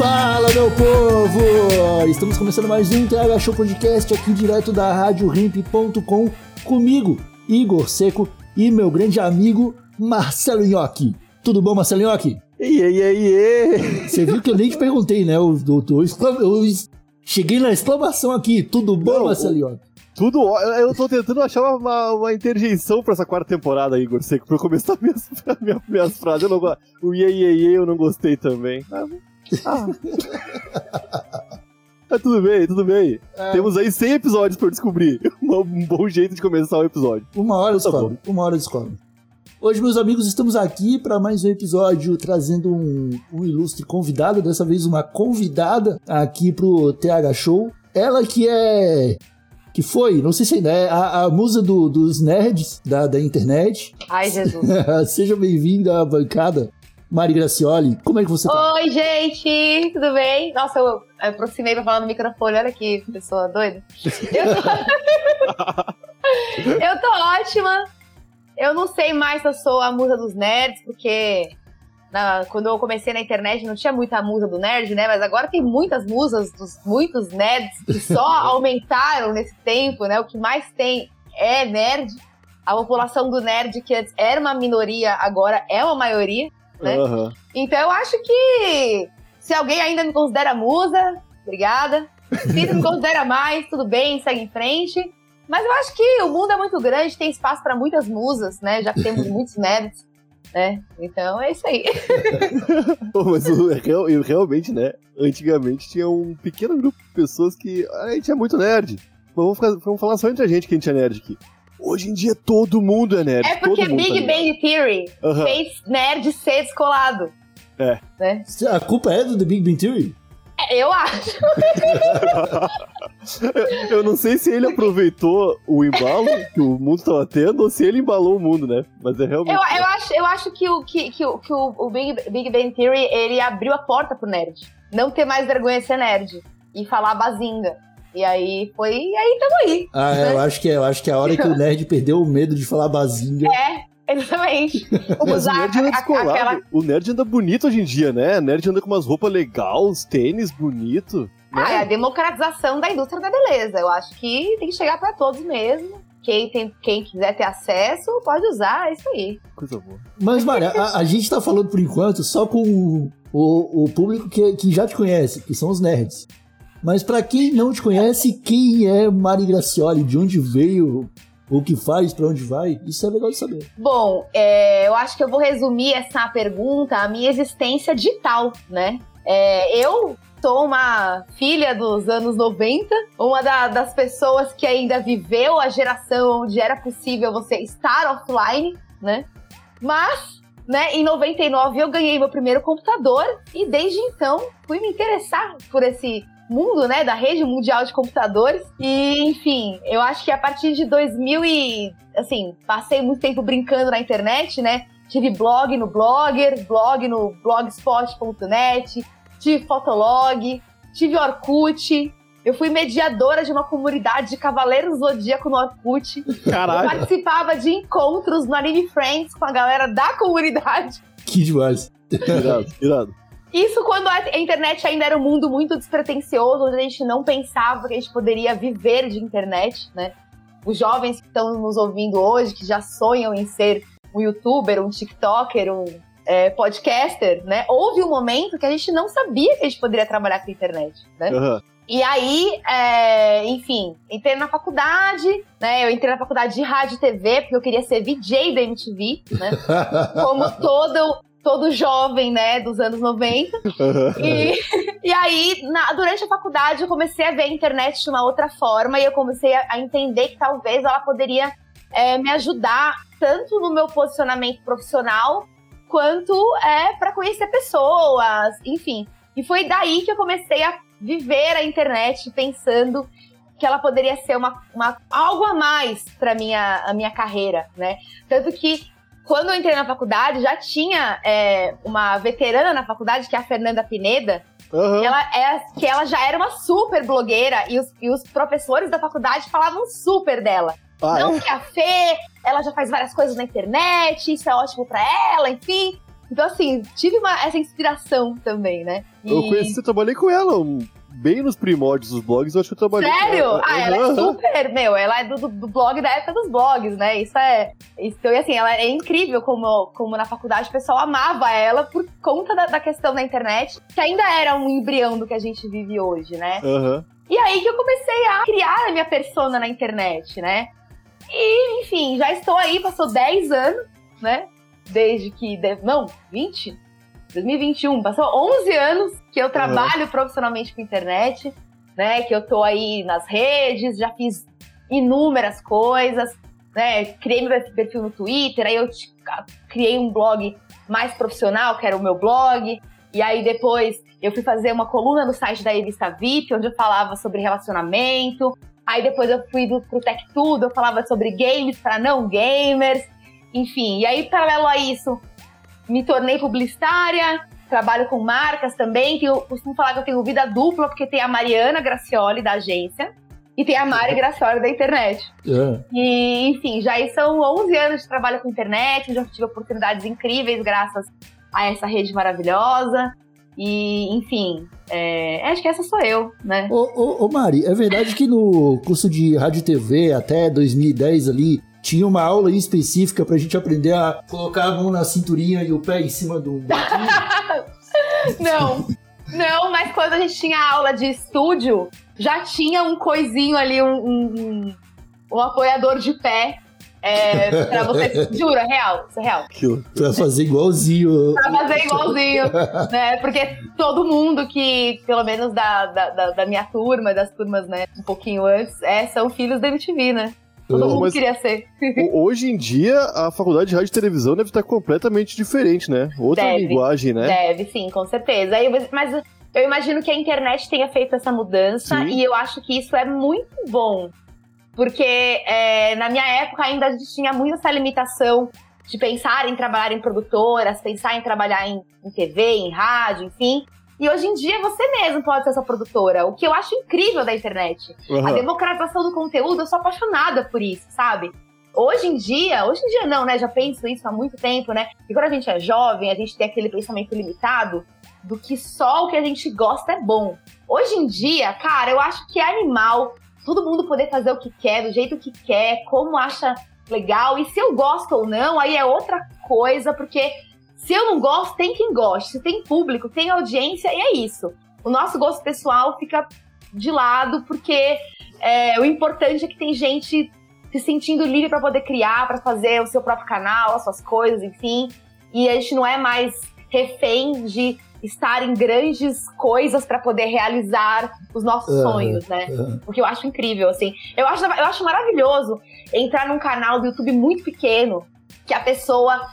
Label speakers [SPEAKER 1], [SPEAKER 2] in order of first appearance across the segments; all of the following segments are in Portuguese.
[SPEAKER 1] Fala, meu povo! Estamos começando mais um TH Show Podcast aqui direto da RadioRimp.com comigo, Igor Seco e meu grande amigo Marcelo Nhoque. Tudo bom, Marcelo Nhoque?
[SPEAKER 2] Iê, iê, iê.
[SPEAKER 1] Você viu que eu nem te perguntei, né? Eu, eu, eu, eu cheguei na exclamação aqui. Tudo bom,
[SPEAKER 2] Não,
[SPEAKER 1] Marcelo Nhoque?
[SPEAKER 2] Tudo ó- Eu tô tentando achar uma, uma, interjeição pra essa quarta temporada, Igor Seco, pra eu começar minhas, minhas, minhas frases. Eu não, o iê, iê, iê eu não gostei também. Ah, ah. Ah, tudo bem, tudo bem. Temos aí 100 episódios pra eu descobrir um, bom jeito de começar o episódio.
[SPEAKER 1] Uma hora
[SPEAKER 2] Tá
[SPEAKER 1] descobre. Uma hora descobre. Hoje, meus amigos, estamos aqui para mais um episódio trazendo um, um ilustre convidado, dessa vez uma convidada aqui pro TH Show. Ela que é. que foi, não sei se ainda é, a, a musa do- dos nerds da, da internet.
[SPEAKER 3] Ai, Jesus.
[SPEAKER 1] Seja bem-vinda à bancada, Mari Gracioli. Como é que você tá?
[SPEAKER 3] Oi, gente, tudo bem? Nossa, eu aproximei pra falar no microfone, olha que pessoa doida. Eu tô... eu tô ótima. Eu não sei mais se eu sou a musa dos nerds, porque na- quando eu comecei na internet não tinha muita musa do nerd, né? Mas agora tem muitas musas dos muitos nerds que só aumentaram nesse tempo, né? O que mais tem é nerd. A população do nerd, que antes era uma minoria, agora é uma maioria. Né?
[SPEAKER 2] Aham.
[SPEAKER 3] Então eu acho que se alguém ainda me considera musa, obrigada. Se não me considera mais, tudo bem, segue em frente. Mas eu acho que o mundo é muito grande, tem espaço para muitas musas, né? Já que temos muitos nerds, né? Então é isso aí.
[SPEAKER 2] Mas eu realmente, né? Antigamente tinha um pequeno grupo de pessoas que. A gente é muito nerd. Vamos, ficar- vamos falar só entre a gente que a gente é nerd aqui. Hoje em dia todo mundo é nerd.
[SPEAKER 3] É porque
[SPEAKER 2] todo mundo
[SPEAKER 3] Big
[SPEAKER 2] tá ligado.
[SPEAKER 3] Bang Theory
[SPEAKER 2] Aham.
[SPEAKER 3] fez nerd ser descolado.
[SPEAKER 2] É.
[SPEAKER 3] Né?
[SPEAKER 1] A culpa é do The Big Bang Theory?
[SPEAKER 3] É, Eu acho.
[SPEAKER 2] Eu não sei se ele aproveitou o embalo que o mundo tava tendo ou se ele embalou o mundo, né? Mas é realmente.
[SPEAKER 3] Eu, eu acho, eu acho que, o, que, que, o, que o Big, Big Bang Theory ele abriu a porta pro nerd. Não ter mais vergonha de ser nerd. E falar bazinga. E aí foi. E aí tamo aí.
[SPEAKER 1] Ah, é, eu acho que é. Eu acho que é a hora que o nerd perdeu o medo de falar bazinga.
[SPEAKER 3] É, exatamente.
[SPEAKER 2] Mas o
[SPEAKER 3] Usar
[SPEAKER 2] nerd anda descolado.
[SPEAKER 3] aquela.
[SPEAKER 2] O nerd anda bonito hoje em dia, né? O nerd anda com umas roupas legais, tênis bonito.
[SPEAKER 3] Ah, é a
[SPEAKER 2] Né?
[SPEAKER 3] democratização da indústria da beleza. Eu acho que tem que chegar pra todos mesmo. Quem, tem, quem quiser ter acesso, pode usar, é isso aí.
[SPEAKER 2] Coisa boa.
[SPEAKER 1] Mas, Mari, a, a gente tá falando por enquanto só com o, o, o público que, que já te conhece, que são os nerds. Mas pra quem não te conhece, quem é Mari Gracioli? De onde veio? O que faz? Pra onde vai? Isso é legal de saber.
[SPEAKER 3] Bom, é, eu acho que eu vou resumir essa pergunta à minha existência digital, né? É, eu sou uma filha dos anos 90, uma da- das pessoas que ainda viveu a geração onde era possível você estar offline, né? Mas, né, em 99 eu ganhei meu primeiro computador e desde então fui me interessar por esse mundo, né, da rede mundial de computadores. E, enfim, eu acho que a partir de 2000 e assim, passei muito tempo brincando na internet, né? Tive blog no Blogger, blog no blogspot.net, tive Fotolog, tive Orkut. Eu fui mediadora de uma comunidade de Cavaleiros Zodíaco no Orkut. Eu
[SPEAKER 2] Caralho.
[SPEAKER 3] participava de encontros no Anime Friends com a galera da comunidade.
[SPEAKER 1] Que demais.
[SPEAKER 2] Irado, irado.
[SPEAKER 3] Isso quando a internet ainda era um mundo muito despretensioso, onde a gente não pensava que a gente poderia viver de internet, né? Os jovens que estão nos ouvindo hoje, que já sonham em ser um youtuber, um tiktoker, um é, podcaster, né? Houve um momento que a gente não sabia que a gente poderia trabalhar com a internet, né?
[SPEAKER 2] Aham.
[SPEAKER 3] E aí, é, enfim, entrei na faculdade, né? Eu entrei na faculdade de rádio e TV, porque eu queria ser VJ da MTV, né? Como todo, todo jovem, né, dos anos 90.
[SPEAKER 2] aham.
[SPEAKER 3] E, e aí, na- durante a faculdade, eu comecei a ver a internet de uma outra forma e eu comecei a, a entender que talvez ela poderia é, me ajudar tanto no meu posicionamento profissional quanto é para conhecer pessoas, enfim. E foi daí que eu comecei a viver a internet pensando que ela poderia ser uma, uma algo a mais para minha a minha carreira, né? Tanto que quando eu entrei na faculdade já tinha é, uma veterana na faculdade que é a Fernanda Pineda,
[SPEAKER 2] Aham.
[SPEAKER 3] ela é que ela já era uma super blogueira e os, e os professores da faculdade falavam super dela.
[SPEAKER 2] Ah,
[SPEAKER 3] não
[SPEAKER 2] é?
[SPEAKER 3] que a Fê, ela já faz várias coisas na internet, isso é ótimo pra ela, enfim. Então, assim, tive uma, essa inspiração também, né? E-
[SPEAKER 2] Eu conheci, eu trabalhei com ela um- bem nos primórdios dos blogs, eu acho que eu trabalhei com
[SPEAKER 3] Sério?
[SPEAKER 2] ela.
[SPEAKER 3] Ah, ela é super, meu, ela é do, do- blog da época dos blogs, né? Isso é. Isso, e assim, ela é incrível como, como na faculdade o pessoal amava ela por conta da, da questão da internet, que ainda era um embrião do que a gente vive hoje, né?
[SPEAKER 2] Aham.
[SPEAKER 3] E aí que eu comecei a criar a minha persona na internet, né? E, enfim, já estou aí, passou 10 anos, né? Desde que. Não, 20? 2021, passou 11 anos que eu trabalho profissionalmente com internet, né? Que eu tô aí nas redes, já fiz inúmeras coisas, né? Criei meu perfil no Twitter, aí eu criei um blog mais profissional, que era o meu blog, e aí depois eu fui fazer uma coluna no site da revista VIP, onde eu falava sobre relacionamento. Aí depois eu fui do, pro Tech Tudo, eu falava sobre games para não gamers. Enfim, e aí, paralelo a isso, me tornei publicitária, trabalho com marcas também. Tenho, costumo falar que eu tenho vida dupla, porque tem a Mariana Gracioli, da agência, e tem a Mari Gracioli, da internet.
[SPEAKER 1] É.
[SPEAKER 3] E, enfim, já são 11 anos de trabalho com internet, já tive oportunidades incríveis graças a essa rede maravilhosa. E, enfim, é, acho que essa sou eu, né?
[SPEAKER 1] Ô, ô, ô, Mari, é verdade que no curso de rádio e TV até 2010 ali tinha uma aula específica pra gente aprender a colocar a mão na cinturinha e o pé em cima do?
[SPEAKER 3] Não, não, mas quando a gente tinha aula de estúdio, já tinha um coisinho ali, um, um, um- apoiador de pé. É, pra você. Jura, real, isso é real.
[SPEAKER 1] Pra fazer igualzinho.
[SPEAKER 3] Pra fazer igualzinho, né? Porque todo mundo que, pelo menos da, da, da- da minha turma, das turmas, né, um pouquinho antes, é, são filhos da MTV, né? Todo mundo
[SPEAKER 2] Mas-
[SPEAKER 3] queria ser.
[SPEAKER 2] Ho- Hoje em dia, a faculdade de rádio e televisão deve estar completamente diferente, né? Outra
[SPEAKER 3] Deve.
[SPEAKER 2] linguagem, né?
[SPEAKER 3] Deve, sim, com certeza. Aí, mas eu imagino que a internet tenha feito essa mudança
[SPEAKER 2] Sim.
[SPEAKER 3] e eu acho que isso é muito bom. Porque é, na minha época ainda a gente tinha muito essa limitação de pensar em trabalhar em produtoras, pensar em trabalhar em, em TV, em rádio, enfim. E hoje em dia você mesmo pode ser sua produtora, o que eu acho incrível da internet. A
[SPEAKER 2] Aham.
[SPEAKER 3] democratização do conteúdo, eu sou apaixonada por isso, sabe? Hoje em dia, hoje em dia não, né? Já penso isso há muito tempo, né? E quando a gente é jovem, a gente tem aquele pensamento limitado do que só o que a gente gosta é bom. Hoje em dia, cara, eu acho que é animal todo mundo poder fazer o que quer, do jeito que quer, como acha legal. E se eu gosto ou não, aí é outra coisa, porque se eu não gosto, tem quem goste. Se tem público, tem audiência, e é isso. O nosso gosto pessoal fica de lado, porque é, o importante é que tem gente se sentindo livre para poder criar, para fazer o seu próprio canal, as suas coisas, enfim. E a gente não é mais refém de estar em grandes coisas para poder realizar os nossos
[SPEAKER 1] Aham,
[SPEAKER 3] sonhos, né?
[SPEAKER 1] aham.
[SPEAKER 3] O que eu acho incrível, assim. Eu acho, eu acho maravilhoso entrar num canal do YouTube muito pequeno, que a pessoa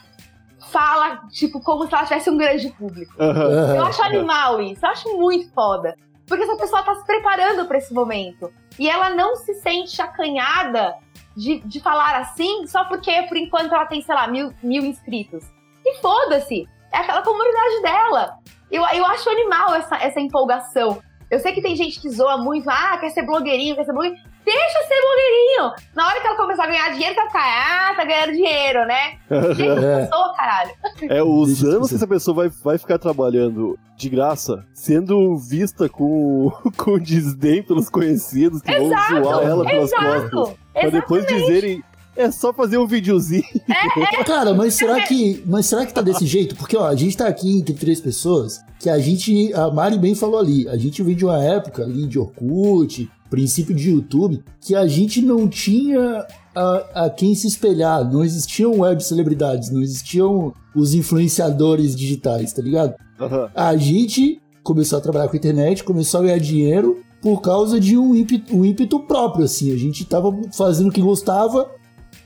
[SPEAKER 3] fala, tipo, como se ela tivesse um grande público.
[SPEAKER 2] Aham.
[SPEAKER 3] Eu acho animal isso, eu acho muito foda. Porque essa pessoa tá se preparando pra esse momento. E ela não se sente acanhada de, de falar assim, só porque por enquanto ela tem, sei lá, mil, mil inscritos. E foda-se! É aquela comunidade dela. Eu, eu acho animal essa, essa empolgação. Eu sei que tem gente que zoa muito, ah, quer ser blogueirinho, quer ser blogueirinho. Deixa ser blogueirinho! Na hora que ela começar a ganhar dinheiro, vai ficar, ah, tá ganhando dinheiro, né? Deixa
[SPEAKER 1] É.
[SPEAKER 3] essa pessoa, caralho.
[SPEAKER 2] É, os anos que essa pessoa vai, vai ficar trabalhando de graça, sendo vista com, com desdém pelos conhecidos que
[SPEAKER 3] Exato,
[SPEAKER 2] vão zoar ela pelas costas.
[SPEAKER 3] Exato!
[SPEAKER 2] Pra depois dizerem, é só fazer um videozinho.
[SPEAKER 1] Cara, mas será que, mas será que tá desse jeito? Porque ó, a gente tá aqui entre três pessoas que a gente, a Mari bem falou ali, a gente veio de uma época ali de Orkut, princípio de YouTube, que a gente não tinha a, a quem se espelhar, não existiam web celebridades, não existiam os influenciadores digitais, tá ligado?
[SPEAKER 2] Aham.
[SPEAKER 1] A gente começou a trabalhar com a internet, começou a ganhar dinheiro por causa de um ímpeto, um ímpeto próprio, assim. A gente tava fazendo o que gostava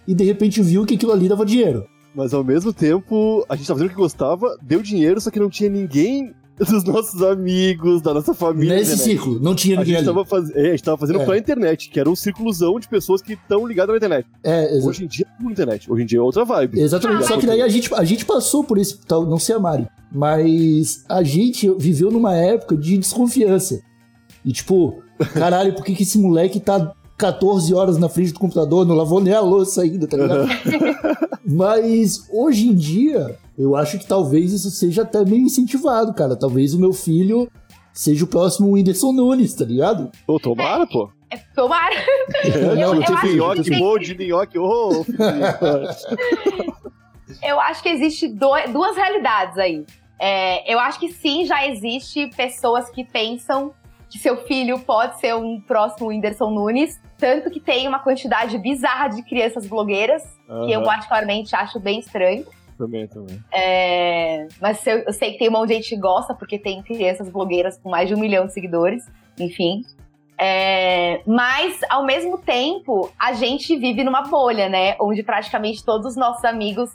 [SPEAKER 1] e de repente viu que aquilo ali dava dinheiro.
[SPEAKER 2] Mas ao mesmo tempo, a gente tava fazendo o que gostava, deu dinheiro, só que não tinha ninguém dos nossos amigos, da nossa família.
[SPEAKER 1] Nesse
[SPEAKER 2] né?
[SPEAKER 1] círculo, não tinha
[SPEAKER 2] A
[SPEAKER 1] ninguém
[SPEAKER 2] gente,
[SPEAKER 1] ali.
[SPEAKER 2] tava faz... é, a gente tava fazendo
[SPEAKER 1] É.
[SPEAKER 2] pra internet, que era um círculozão de pessoas que estão ligadas na internet.
[SPEAKER 1] É, exa-
[SPEAKER 2] Hoje em dia é internet, hoje em dia é outra vibe.
[SPEAKER 1] exatamente. Só que daí a gente, a gente passou por esse tal, não sei a Mari, mas a gente viveu numa época de desconfiança. E tipo, caralho, por que, que esse moleque tá 14 horas na frente do computador, não lavou nem a louça ainda, tá ligado? Mas hoje em dia, eu acho que talvez isso seja até meio incentivado, cara. Talvez o meu filho seja o próximo Whindersson Nunes, tá ligado?
[SPEAKER 2] Ô, tomara, pô.
[SPEAKER 3] É, tomara.
[SPEAKER 2] É,
[SPEAKER 1] não,
[SPEAKER 3] eu
[SPEAKER 1] tem
[SPEAKER 3] acho
[SPEAKER 1] filho,
[SPEAKER 2] Nhoque,
[SPEAKER 3] que-
[SPEAKER 2] bom de nhoque, ô, filho.
[SPEAKER 3] Eu acho que existe do- duas realidades aí. É, eu acho que sim, já existe pessoas que pensam que seu filho pode ser um próximo Whindersson Nunes. Tanto que tem uma quantidade bizarra de crianças blogueiras, que eu particularmente acho bem estranho.
[SPEAKER 2] Também, também.
[SPEAKER 3] É, mas eu, eu sei que tem um monte de gente que gosta, porque tem crianças blogueiras com mais de um milhão de seguidores, enfim. É, mas, ao mesmo tempo, a gente vive numa bolha, né? Onde praticamente todos os nossos amigos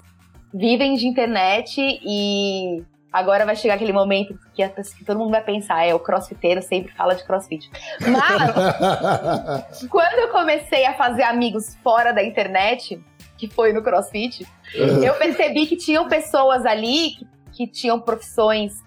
[SPEAKER 3] vivem de internet e agora vai chegar aquele momento que, a que todo mundo vai pensar, é, o crossfiteiro sempre fala de crossfit. Mas, quando eu comecei a fazer amigos fora da internet, que foi no crossfit, eu percebi que tinham pessoas ali que, que tinham profissões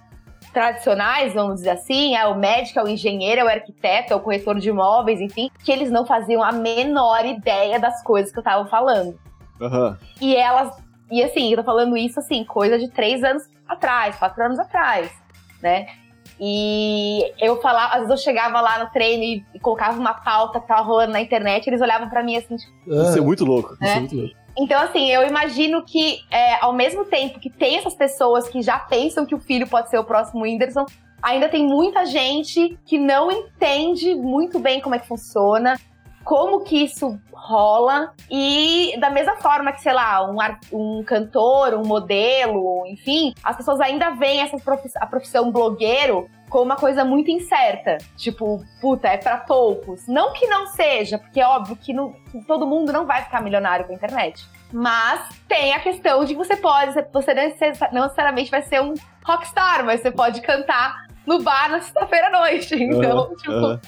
[SPEAKER 3] tradicionais, vamos dizer assim, é o médico, é o engenheiro, é o arquiteto, é o corretor de imóveis, enfim, que eles não faziam a menor ideia das coisas que eu tava falando.
[SPEAKER 2] Aham.
[SPEAKER 3] E elas, e assim, eu tô falando isso assim, coisa de três anos atrás, quatro anos atrás, né? E eu falava, às vezes eu chegava lá no treino e, e colocava uma pauta que tava rolando na internet, eles olhavam pra mim assim, tipo,
[SPEAKER 2] Isso é muito louco.
[SPEAKER 1] Isso é
[SPEAKER 3] né?
[SPEAKER 1] muito louco.
[SPEAKER 3] então, assim, eu imagino que, é, ao mesmo tempo que tem essas pessoas que já pensam que o filho pode ser o próximo Whindersson, ainda tem muita gente que não entende muito bem como é que funciona, como que isso rola, e da mesma forma que, sei lá, um, um cantor, um modelo, enfim, as pessoas ainda veem essa profiss- a profissão blogueiro como uma coisa muito incerta. Tipo, puta, é pra poucos. Não que não seja, porque é óbvio que, não- que todo mundo não vai ficar milionário com a internet. Mas tem a questão de que você pode, você não necessa- não necessariamente vai ser um rockstar, mas você pode cantar no bar na sexta-feira à noite. Então, tipo.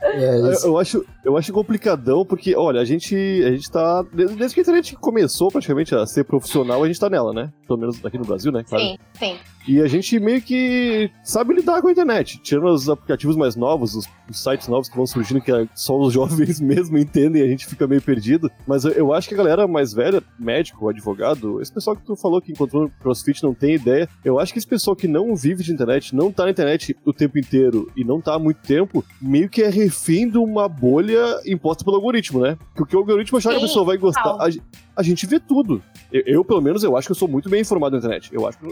[SPEAKER 1] É,
[SPEAKER 2] Eu, acho, eu acho complicadão, porque, olha, a gente, a gente tá. Desde desde que a internet começou praticamente a ser profissional, a gente tá nela, né? Pelo menos aqui no Brasil, né? Claro.
[SPEAKER 3] sim, sim.
[SPEAKER 2] E a gente meio que sabe lidar com a internet. Tirando os aplicativos mais novos, os, os sites novos que vão surgindo, que é- só os jovens mesmo entendem e a gente fica meio perdido. Mas eu, eu acho que a galera mais velha, médico, advogado, esse pessoal que tu falou que encontrou no CrossFit não tem ideia. Eu acho que esse pessoal que não vive de internet, não tá na internet o tempo inteiro e não tá há muito tempo, meio que é refém de uma bolha imposta pelo algoritmo, né? Porque o algoritmo achar que a pessoa vai gostar. A, a gente vê tudo. Eu, eu, pelo menos, eu acho que eu sou muito bem informado na internet. Eu acho que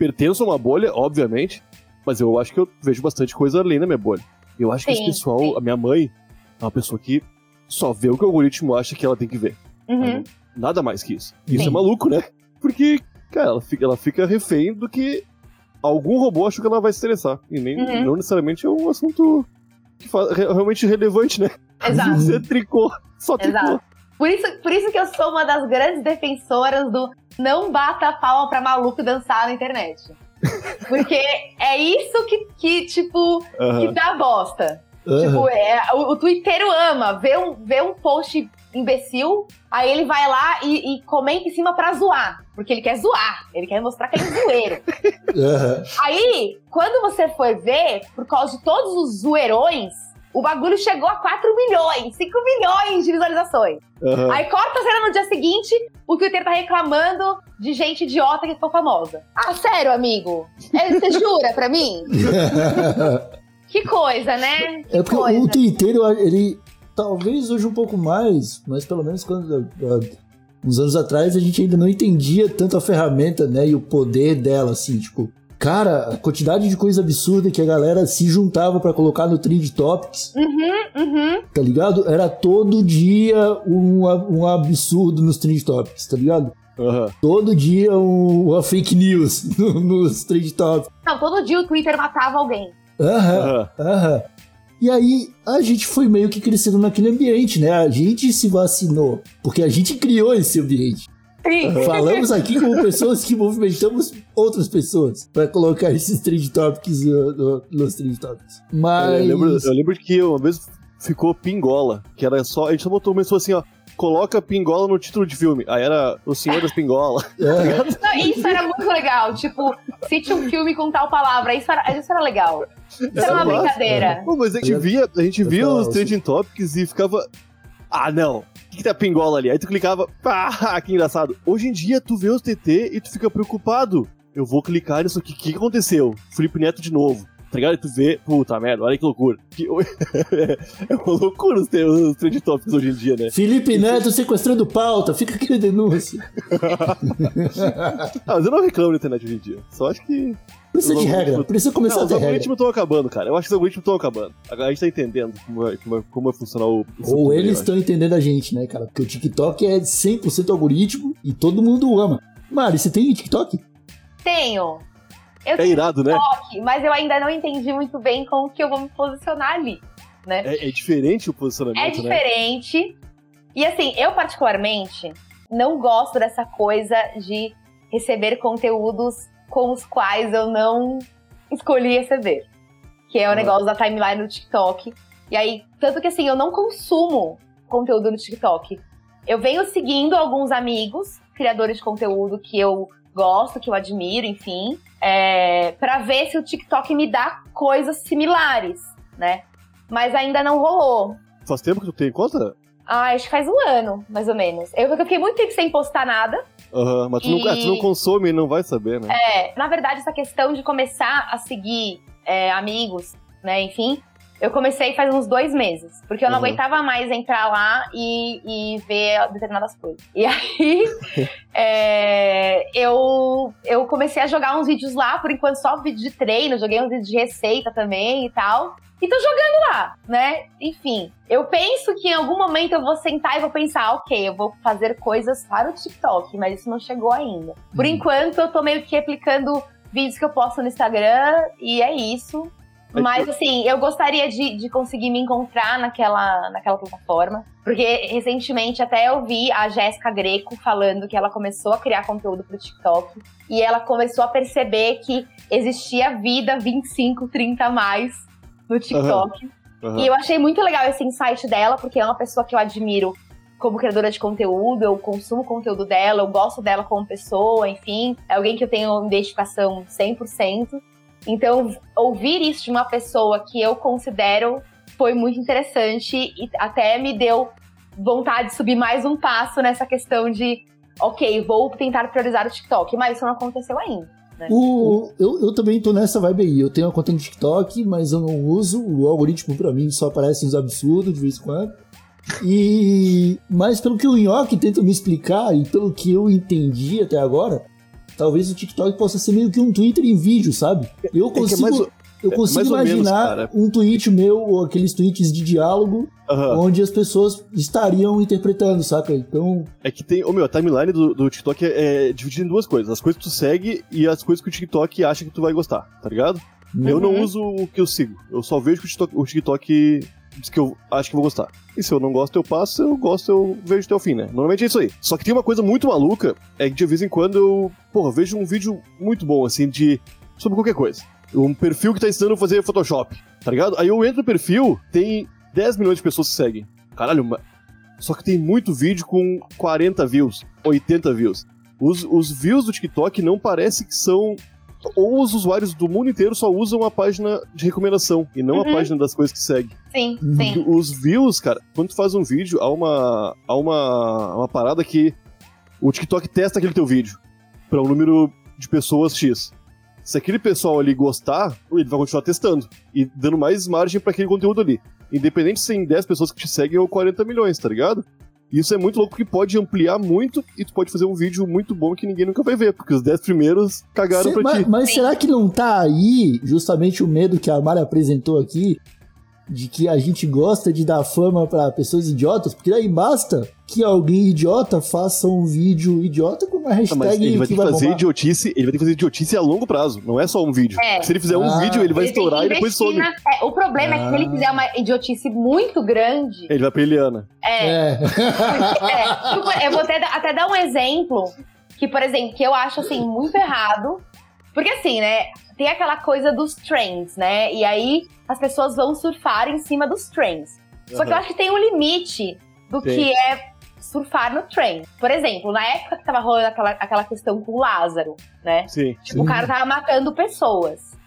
[SPEAKER 2] pertenço a uma bolha, obviamente, mas eu acho que eu vejo bastante coisa além da minha bolha. Eu acho que esse
[SPEAKER 3] Sim,
[SPEAKER 2] pessoal,
[SPEAKER 3] sim.
[SPEAKER 2] a minha mãe, é uma pessoa que só vê o que o algoritmo acha que ela tem que ver.
[SPEAKER 3] Uhum.
[SPEAKER 2] Nada mais que isso. Isso
[SPEAKER 3] Sim.
[SPEAKER 2] é maluco, né? Porque, cara, ela fica, ela fica refém do que algum robô acha que ela vai se interessar. E nem,
[SPEAKER 3] Uhum.
[SPEAKER 2] não necessariamente é um assunto que fa- re- realmente relevante, né?
[SPEAKER 3] Exato.
[SPEAKER 2] Você tricô, só tricô.
[SPEAKER 3] Exato. Por isso, por isso que eu sou uma das grandes defensoras do não bata a palma pra maluco dançar na internet. Porque é isso que, que tipo, que dá bosta. Tipo, é, o, o Twitter ama ver um, ver um post imbecil, aí ele vai lá e, e comenta em cima pra zoar. Porque ele quer zoar, ele quer mostrar que ele é zoeiro.
[SPEAKER 1] Aham.
[SPEAKER 3] Aí, quando você for ver, por causa de todos os zoeirões, o bagulho chegou a 4 milhões, 5 milhões de visualizações.
[SPEAKER 2] Aham.
[SPEAKER 3] Aí corta a cena no dia seguinte, o Twitter tá reclamando de gente idiota que ficou famosa. Ah, sério, amigo? É, Você jura pra mim? Que coisa, né? Que
[SPEAKER 1] É porque
[SPEAKER 3] coisa.
[SPEAKER 1] o Twitter, ele talvez hoje um pouco mais, mas pelo menos quando ah, uns anos atrás a gente ainda não entendia tanto a ferramenta, né, e o poder dela, assim, tipo, cara, a quantidade de coisa absurda que a galera se juntava pra colocar no Trend Topics,
[SPEAKER 3] Uhum, uhum.
[SPEAKER 1] tá ligado? Era todo dia um, um absurdo nos Trend Topics, tá ligado?
[SPEAKER 2] Aham.
[SPEAKER 1] Todo dia um- uma fake news no- nos Trend Topics.
[SPEAKER 3] Não, todo dia o Twitter matava alguém.
[SPEAKER 1] Aham.
[SPEAKER 2] Aham.
[SPEAKER 1] Aham. E aí, a gente foi meio que crescendo naquele ambiente, né? A gente se vacinou, porque a gente criou esse ambiente.
[SPEAKER 3] Sim.
[SPEAKER 1] Falamos aqui como pessoas que movimentamos outras pessoas pra colocar esses trend topics no- no- nos trend topics. Mas.
[SPEAKER 2] Eu lembro, eu lembro que uma vez ficou Pingola, que era só. A gente só botou começou assim, ó. Coloca Pingola no título de filme. Aí era O Senhor das Pingola.
[SPEAKER 1] É,
[SPEAKER 3] Não, isso era muito legal. Tipo, cite um filme com tal palavra. Isso era, isso era legal. Isso era uma
[SPEAKER 2] massa.
[SPEAKER 3] brincadeira.
[SPEAKER 2] Pô, mas a gente via, a gente via os
[SPEAKER 1] falo,
[SPEAKER 2] trending topics e ficava. Ah, não. O que, que tá pingola ali? Aí tu clicava. Pá, que engraçado. Hoje em dia tu vê os TT e tu fica preocupado. Eu vou clicar nisso aqui. O que, que aconteceu? Felipe Neto de novo. Tá ligado? E tu vê. Puta merda, olha que loucura. Que... é uma loucura os, os trending topics hoje em dia, né?
[SPEAKER 1] Felipe Neto sequestrando pauta, fica aqui a denúncia.
[SPEAKER 2] Ah, mas eu não reclamo da internet hoje em dia. Só acho que.
[SPEAKER 1] Precisa de
[SPEAKER 2] Os
[SPEAKER 1] regra, precisa começar
[SPEAKER 2] Não,
[SPEAKER 1] a
[SPEAKER 2] os
[SPEAKER 1] ter regra.
[SPEAKER 2] algoritmos estão acabando, cara. Eu acho que os algoritmos estão acabando. A gente tá entendendo como é, como é, como é funcionar o.
[SPEAKER 1] Ou
[SPEAKER 2] eu
[SPEAKER 1] eles estão entendendo a gente, né, cara? Porque o TikTok é 100% algoritmo e todo mundo ama. Mari, você tem TikTok?
[SPEAKER 3] Tenho. Eu
[SPEAKER 2] É
[SPEAKER 3] tenho
[SPEAKER 2] irado, né?
[SPEAKER 3] TikTok, mas eu ainda não entendi muito bem como que eu vou me posicionar ali. Né?
[SPEAKER 2] É, é diferente o posicionamento,
[SPEAKER 3] É
[SPEAKER 2] né?
[SPEAKER 3] diferente. E assim, eu particularmente não gosto dessa coisa de receber conteúdos com os quais eu não escolhi receber. Que é o
[SPEAKER 2] Ah.
[SPEAKER 3] negócio da timeline do TikTok. E aí, tanto que assim, eu não consumo conteúdo no TikTok. Eu venho seguindo alguns amigos, criadores de conteúdo que eu gosto, que eu admiro, enfim, é, para ver se o TikTok me dá coisas similares, né? Mas ainda não rolou.
[SPEAKER 2] Faz tempo que tu tem conta?
[SPEAKER 3] Ah, acho que faz um ano, mais ou menos. Eu, eu fiquei muito tempo sem postar nada.
[SPEAKER 2] Aham, mas tu não,
[SPEAKER 3] E-
[SPEAKER 2] ah, tu não consome e não vai saber, né?
[SPEAKER 3] É, na verdade, essa questão de começar a seguir é, amigos, né, enfim, eu comecei faz uns dois meses. Porque eu não
[SPEAKER 2] Uhum.
[SPEAKER 3] aguentava mais entrar lá e, e ver determinadas coisas. E aí, é, eu, eu comecei a jogar uns vídeos lá, por enquanto só vídeo de treino, joguei uns vídeos de receita também e tal. E tô jogando lá, né? Enfim, eu penso que em algum momento eu vou sentar e vou pensar, ok, eu vou fazer coisas para o TikTok, mas isso não chegou ainda. Por
[SPEAKER 2] Uhum.
[SPEAKER 3] enquanto, eu tô meio que replicando vídeos que eu posto no Instagram e é isso. Mas assim, eu gostaria de, de conseguir me encontrar naquela, naquela plataforma. Porque recentemente até eu vi a Jéssica Greco falando que ela começou a criar conteúdo pro TikTok. E ela começou a perceber que existia vida 25, 30 a mais no TikTok.
[SPEAKER 2] Aham.
[SPEAKER 3] E eu achei muito legal esse insight dela, porque é uma pessoa que eu admiro como criadora de conteúdo, eu consumo conteúdo dela, eu gosto dela como pessoa, enfim. É alguém que eu tenho identificação 100%. Então, ouvir isso de uma pessoa que eu considero foi muito interessante e até me deu vontade de subir mais um passo nessa questão de, ok, vou tentar priorizar o TikTok, mas isso não aconteceu ainda.
[SPEAKER 1] O, eu, eu também tô nessa vibe aí. Eu tenho uma conta no TikTok, mas eu não uso. O algoritmo pra mim só aparece uns absurdos de vez em quando. E. Mas pelo que o Nhoque tenta me explicar e pelo que eu entendi até agora, talvez o TikTok possa ser meio que um Twitter em vídeo, sabe? Eu
[SPEAKER 2] que é
[SPEAKER 1] consigo.
[SPEAKER 2] mais o-
[SPEAKER 1] eu
[SPEAKER 2] é
[SPEAKER 1] consigo
[SPEAKER 2] mais menos,
[SPEAKER 1] imaginar
[SPEAKER 2] cara.
[SPEAKER 1] um tweet meu, ou aqueles tweets de diálogo,
[SPEAKER 2] Aham.
[SPEAKER 1] onde as pessoas estariam interpretando, saca? Então,
[SPEAKER 2] É que tem. Ô meu, a timeline do, do TikTok é, é dividida em duas coisas: as coisas que tu segue e as coisas que o TikTok acha que tu vai gostar, tá ligado? Eu não
[SPEAKER 3] Uhum.
[SPEAKER 2] uso o que eu sigo. Eu só vejo que o TikTok, o TikTok que eu acho que vou gostar. E se eu não gosto, eu passo. Se eu gosto, eu vejo até o fim, né? Normalmente é isso aí. Só que tem uma coisa muito maluca: é que de vez em quando eu, porra, vejo um vídeo muito bom, assim, de. sobre qualquer coisa. Um perfil que tá ensinando a fazer Photoshop, tá ligado? Aí eu entro no perfil, tem 10 milhões de pessoas que seguem. Caralho, só que tem muito vídeo com 40 views, 80 views. Os, os views do TikTok não parece que são. Ou os usuários do mundo inteiro só usam a página de recomendação e não
[SPEAKER 3] Uhum.
[SPEAKER 2] a página das coisas que segue.
[SPEAKER 3] Sim,
[SPEAKER 1] Uhum.
[SPEAKER 3] sim.
[SPEAKER 2] Os views, cara, quando tu faz um vídeo, há uma, há uma, uma parada que o TikTok testa aquele teu vídeo para um número de pessoas X. Se aquele pessoal ali gostar, ele vai continuar testando e dando mais margem para aquele conteúdo ali. Independente se tem 10 pessoas que te seguem ou 40 milhões, tá ligado? Isso é muito louco que pode ampliar muito e tu pode fazer um vídeo muito bom que ninguém nunca vai ver, porque os 10 primeiros cagaram
[SPEAKER 1] Cê-
[SPEAKER 2] pra
[SPEAKER 1] mas,
[SPEAKER 2] ti.
[SPEAKER 1] mas será que não tá aí justamente o medo que a Mari apresentou aqui de que a gente gosta de dar fama pra pessoas idiotas? Porque daí basta que alguém idiota faça um vídeo idiota com uma
[SPEAKER 2] Ah,
[SPEAKER 1] hashtag
[SPEAKER 2] mas ele vai
[SPEAKER 1] que
[SPEAKER 2] ter que fazer
[SPEAKER 1] bombar.
[SPEAKER 2] idiotice, ele vai ter que fazer idiotice a longo prazo, não é só um vídeo.
[SPEAKER 3] É.
[SPEAKER 2] Se ele fizer um
[SPEAKER 1] Ah.
[SPEAKER 2] vídeo, ele vai
[SPEAKER 3] Ele
[SPEAKER 2] estourar e depois some.
[SPEAKER 3] na- é, o problema é que se ele
[SPEAKER 1] Ah.
[SPEAKER 3] fizer uma idiotice muito grande,
[SPEAKER 2] Ele vai pra Eliana.
[SPEAKER 3] é,
[SPEAKER 1] É.
[SPEAKER 3] É, tipo, eu vou até, dar- até dar um exemplo que, por exemplo, que eu acho assim muito errado. Porque assim, né? Tem aquela coisa dos trends, né? E aí as pessoas vão surfar em cima dos trends. Só que eu acho que tem um limite do
[SPEAKER 2] Tem.
[SPEAKER 3] que é surfar no trend. Por exemplo, na época que tava rolando aquela, aquela questão com o Lázaro, né?
[SPEAKER 2] Sim.
[SPEAKER 3] Tipo, o cara tava matando pessoas.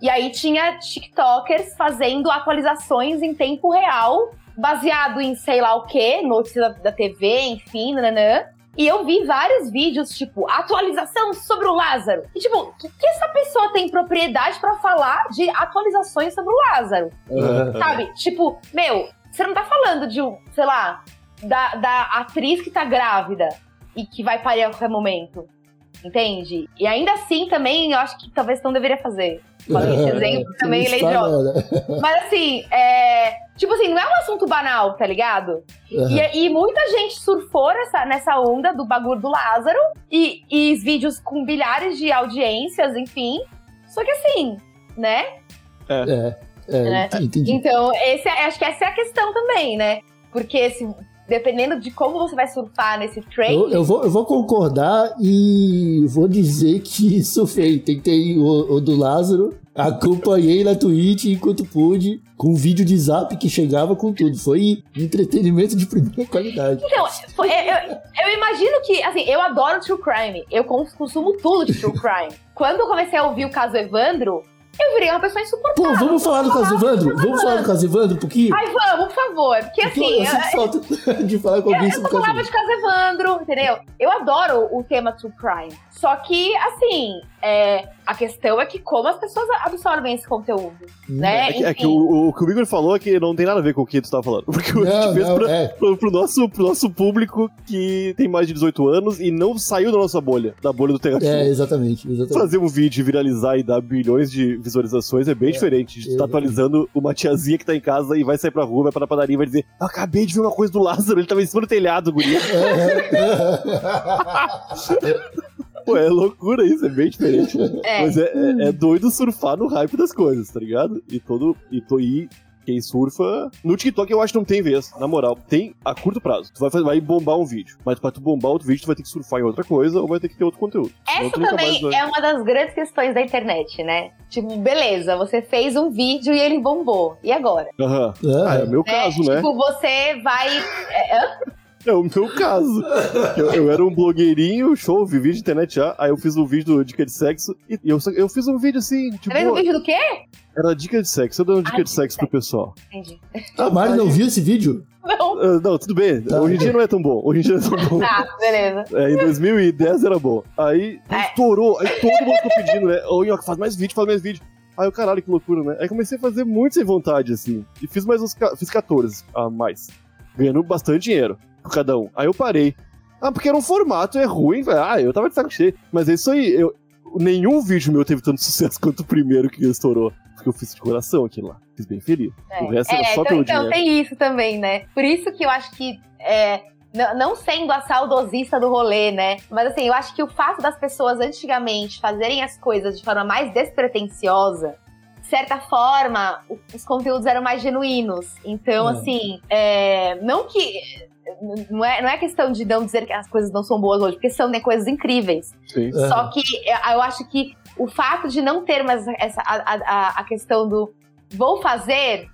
[SPEAKER 3] E aí tinha TikTokers fazendo atualizações em tempo real, baseado em sei lá o quê, notícia da, da TV, enfim, nananã. E eu vi vários vídeos, tipo, atualização sobre o Lázaro. E, tipo, o que, que essa pessoa tem propriedade pra falar de atualizações sobre o Lázaro?
[SPEAKER 2] Aham.
[SPEAKER 3] Sabe? Tipo, meu, você não tá falando de, um, sei lá, da, da atriz que tá grávida e que vai parir a qualquer momento. Entende? E ainda assim também eu acho que talvez não deveria fazer. Falei esse exemplo também, é
[SPEAKER 1] Está,
[SPEAKER 3] idiota.
[SPEAKER 1] né?
[SPEAKER 3] Mas assim, é. Tipo assim, não é um assunto banal, tá ligado?
[SPEAKER 1] Aham.
[SPEAKER 3] E, e muita gente surfou nessa, nessa onda do bagulho do Lázaro e, e vídeos com bilhares de audiências, enfim. Só que assim, né?
[SPEAKER 1] É, é,
[SPEAKER 3] né?
[SPEAKER 1] entendi.
[SPEAKER 3] Então, esse é- acho que essa é a questão também, né? Porque se, dependendo de como você vai surfar nesse trend.
[SPEAKER 1] Eu, eu vou, eu vou concordar e vou dizer que surfei. Tentei o, o do Lázaro, acompanhei na Twitch enquanto pude, com um vídeo de zap que chegava com tudo. Foi entretenimento de primeira qualidade.
[SPEAKER 3] Então, foi- eu, eu- imagino que, assim, eu adoro true crime. Eu cons- consumo tudo de true crime. Quando eu comecei a ouvir o caso Evandro, eu virei uma pessoa insuportável.
[SPEAKER 1] Pô, vamos falar do caso Evandro? Vamos falar do caso Evandro um pouquinho?
[SPEAKER 3] Ai, vamos, por favor. Porque
[SPEAKER 1] Porque
[SPEAKER 3] assim,
[SPEAKER 1] eu sinto falta de falar com alguém
[SPEAKER 3] Eu
[SPEAKER 1] sobre o caso
[SPEAKER 3] falava
[SPEAKER 1] Evandro.
[SPEAKER 3] de caso Evandro, entendeu? Eu adoro o tema true crime. Só que, assim, é, a questão é que como as pessoas absorvem esse conteúdo, né?
[SPEAKER 2] É que, é que o, o que o Igor falou é que não tem nada a ver com o que tu tava falando. Porque a
[SPEAKER 1] Não,
[SPEAKER 2] gente fez
[SPEAKER 1] não,
[SPEAKER 2] pra,
[SPEAKER 1] é.
[SPEAKER 2] pro, pro nosso, pro nosso público que tem mais de 18 anos e não saiu da nossa bolha, da bolha do Terra.
[SPEAKER 1] É, exatamente, exatamente.
[SPEAKER 2] Fazer um vídeo viralizar e dar bilhões de visualizações é bem diferente de estar
[SPEAKER 1] exatamente.
[SPEAKER 2] atualizando uma tiazinha que tá em casa e vai sair pra rua, vai pra padaria e vai dizer: Eu acabei de ver uma coisa do Lázaro, ele tava em cima do telhado, guria. Pô, é loucura isso, é bem diferente. né?
[SPEAKER 3] É.
[SPEAKER 2] Mas é, é- é doido surfar no hype das coisas, tá ligado? E todo. E, to, e quem surfa. No TikTok eu acho que não tem vez, na moral. Tem a curto prazo. Tu vai, fazer- vai bombar um vídeo. Mas pra tu bombar outro vídeo, tu vai ter que surfar em outra coisa ou vai ter que ter outro conteúdo.
[SPEAKER 3] Essa também
[SPEAKER 2] vai-
[SPEAKER 3] é uma das grandes questões da internet, né? Tipo, beleza, você fez um vídeo e ele bombou. E agora?
[SPEAKER 2] Aham. Ah, é o meu
[SPEAKER 3] Né?
[SPEAKER 2] caso, né?
[SPEAKER 3] Tipo, você vai. É,
[SPEAKER 2] o meu caso. Eu, eu era um blogueirinho, show, vivi de internet já. Aí eu fiz um vídeo do dica de sexo. E eu, eu fiz um vídeo assim, tipo.
[SPEAKER 3] Fez um vídeo do quê?
[SPEAKER 2] Era dica de sexo. Eu dei uma dica
[SPEAKER 3] Ah,
[SPEAKER 2] de sexo pro pessoal.
[SPEAKER 3] Entendi.
[SPEAKER 1] A Mari não viu esse vídeo?
[SPEAKER 3] Não.
[SPEAKER 2] Ah, não, tudo bem.
[SPEAKER 1] Tá.
[SPEAKER 2] Hoje em dia não é tão bom. Hoje em dia não é tão bom.
[SPEAKER 3] Tá, beleza.
[SPEAKER 2] É, em 2010 era bom. Aí
[SPEAKER 3] É.
[SPEAKER 2] estourou. Aí todo mundo ficou pedindo, né? Ô, faz mais vídeo, faz mais vídeo. Aí eu, caralho, que loucura, né? Aí comecei a fazer muito sem vontade, assim. E fiz mais uns. Fiz 14 a mais. Ganhando bastante dinheiro cada um. Aí eu parei. Ah, porque era um formato, é ruim. Ah, eu tava de saco cheio. Mas é isso aí. Eu, nenhum vídeo meu teve tanto sucesso quanto o primeiro que estourou. Porque eu fiz de coração aquilo lá. Fiz bem feliz. O resto era
[SPEAKER 3] É,
[SPEAKER 2] só
[SPEAKER 3] então,
[SPEAKER 2] pelo
[SPEAKER 3] então
[SPEAKER 2] dinheiro.
[SPEAKER 3] tem isso também, né? Por isso que eu acho que. é, não sendo a saudosista do rolê, né? Mas assim, eu acho que o fato das pessoas antigamente fazerem as coisas de forma mais despretensiosa, de certa forma, os conteúdos eram mais genuínos. Então,
[SPEAKER 1] É.
[SPEAKER 3] assim, é, não que. Não é, não é questão de não dizer que as coisas não são boas hoje, porque são né, coisas incríveis.
[SPEAKER 2] Sim.
[SPEAKER 1] É.
[SPEAKER 3] Só que eu acho que o fato de não ter mais essa, a, a, a questão do vou fazer,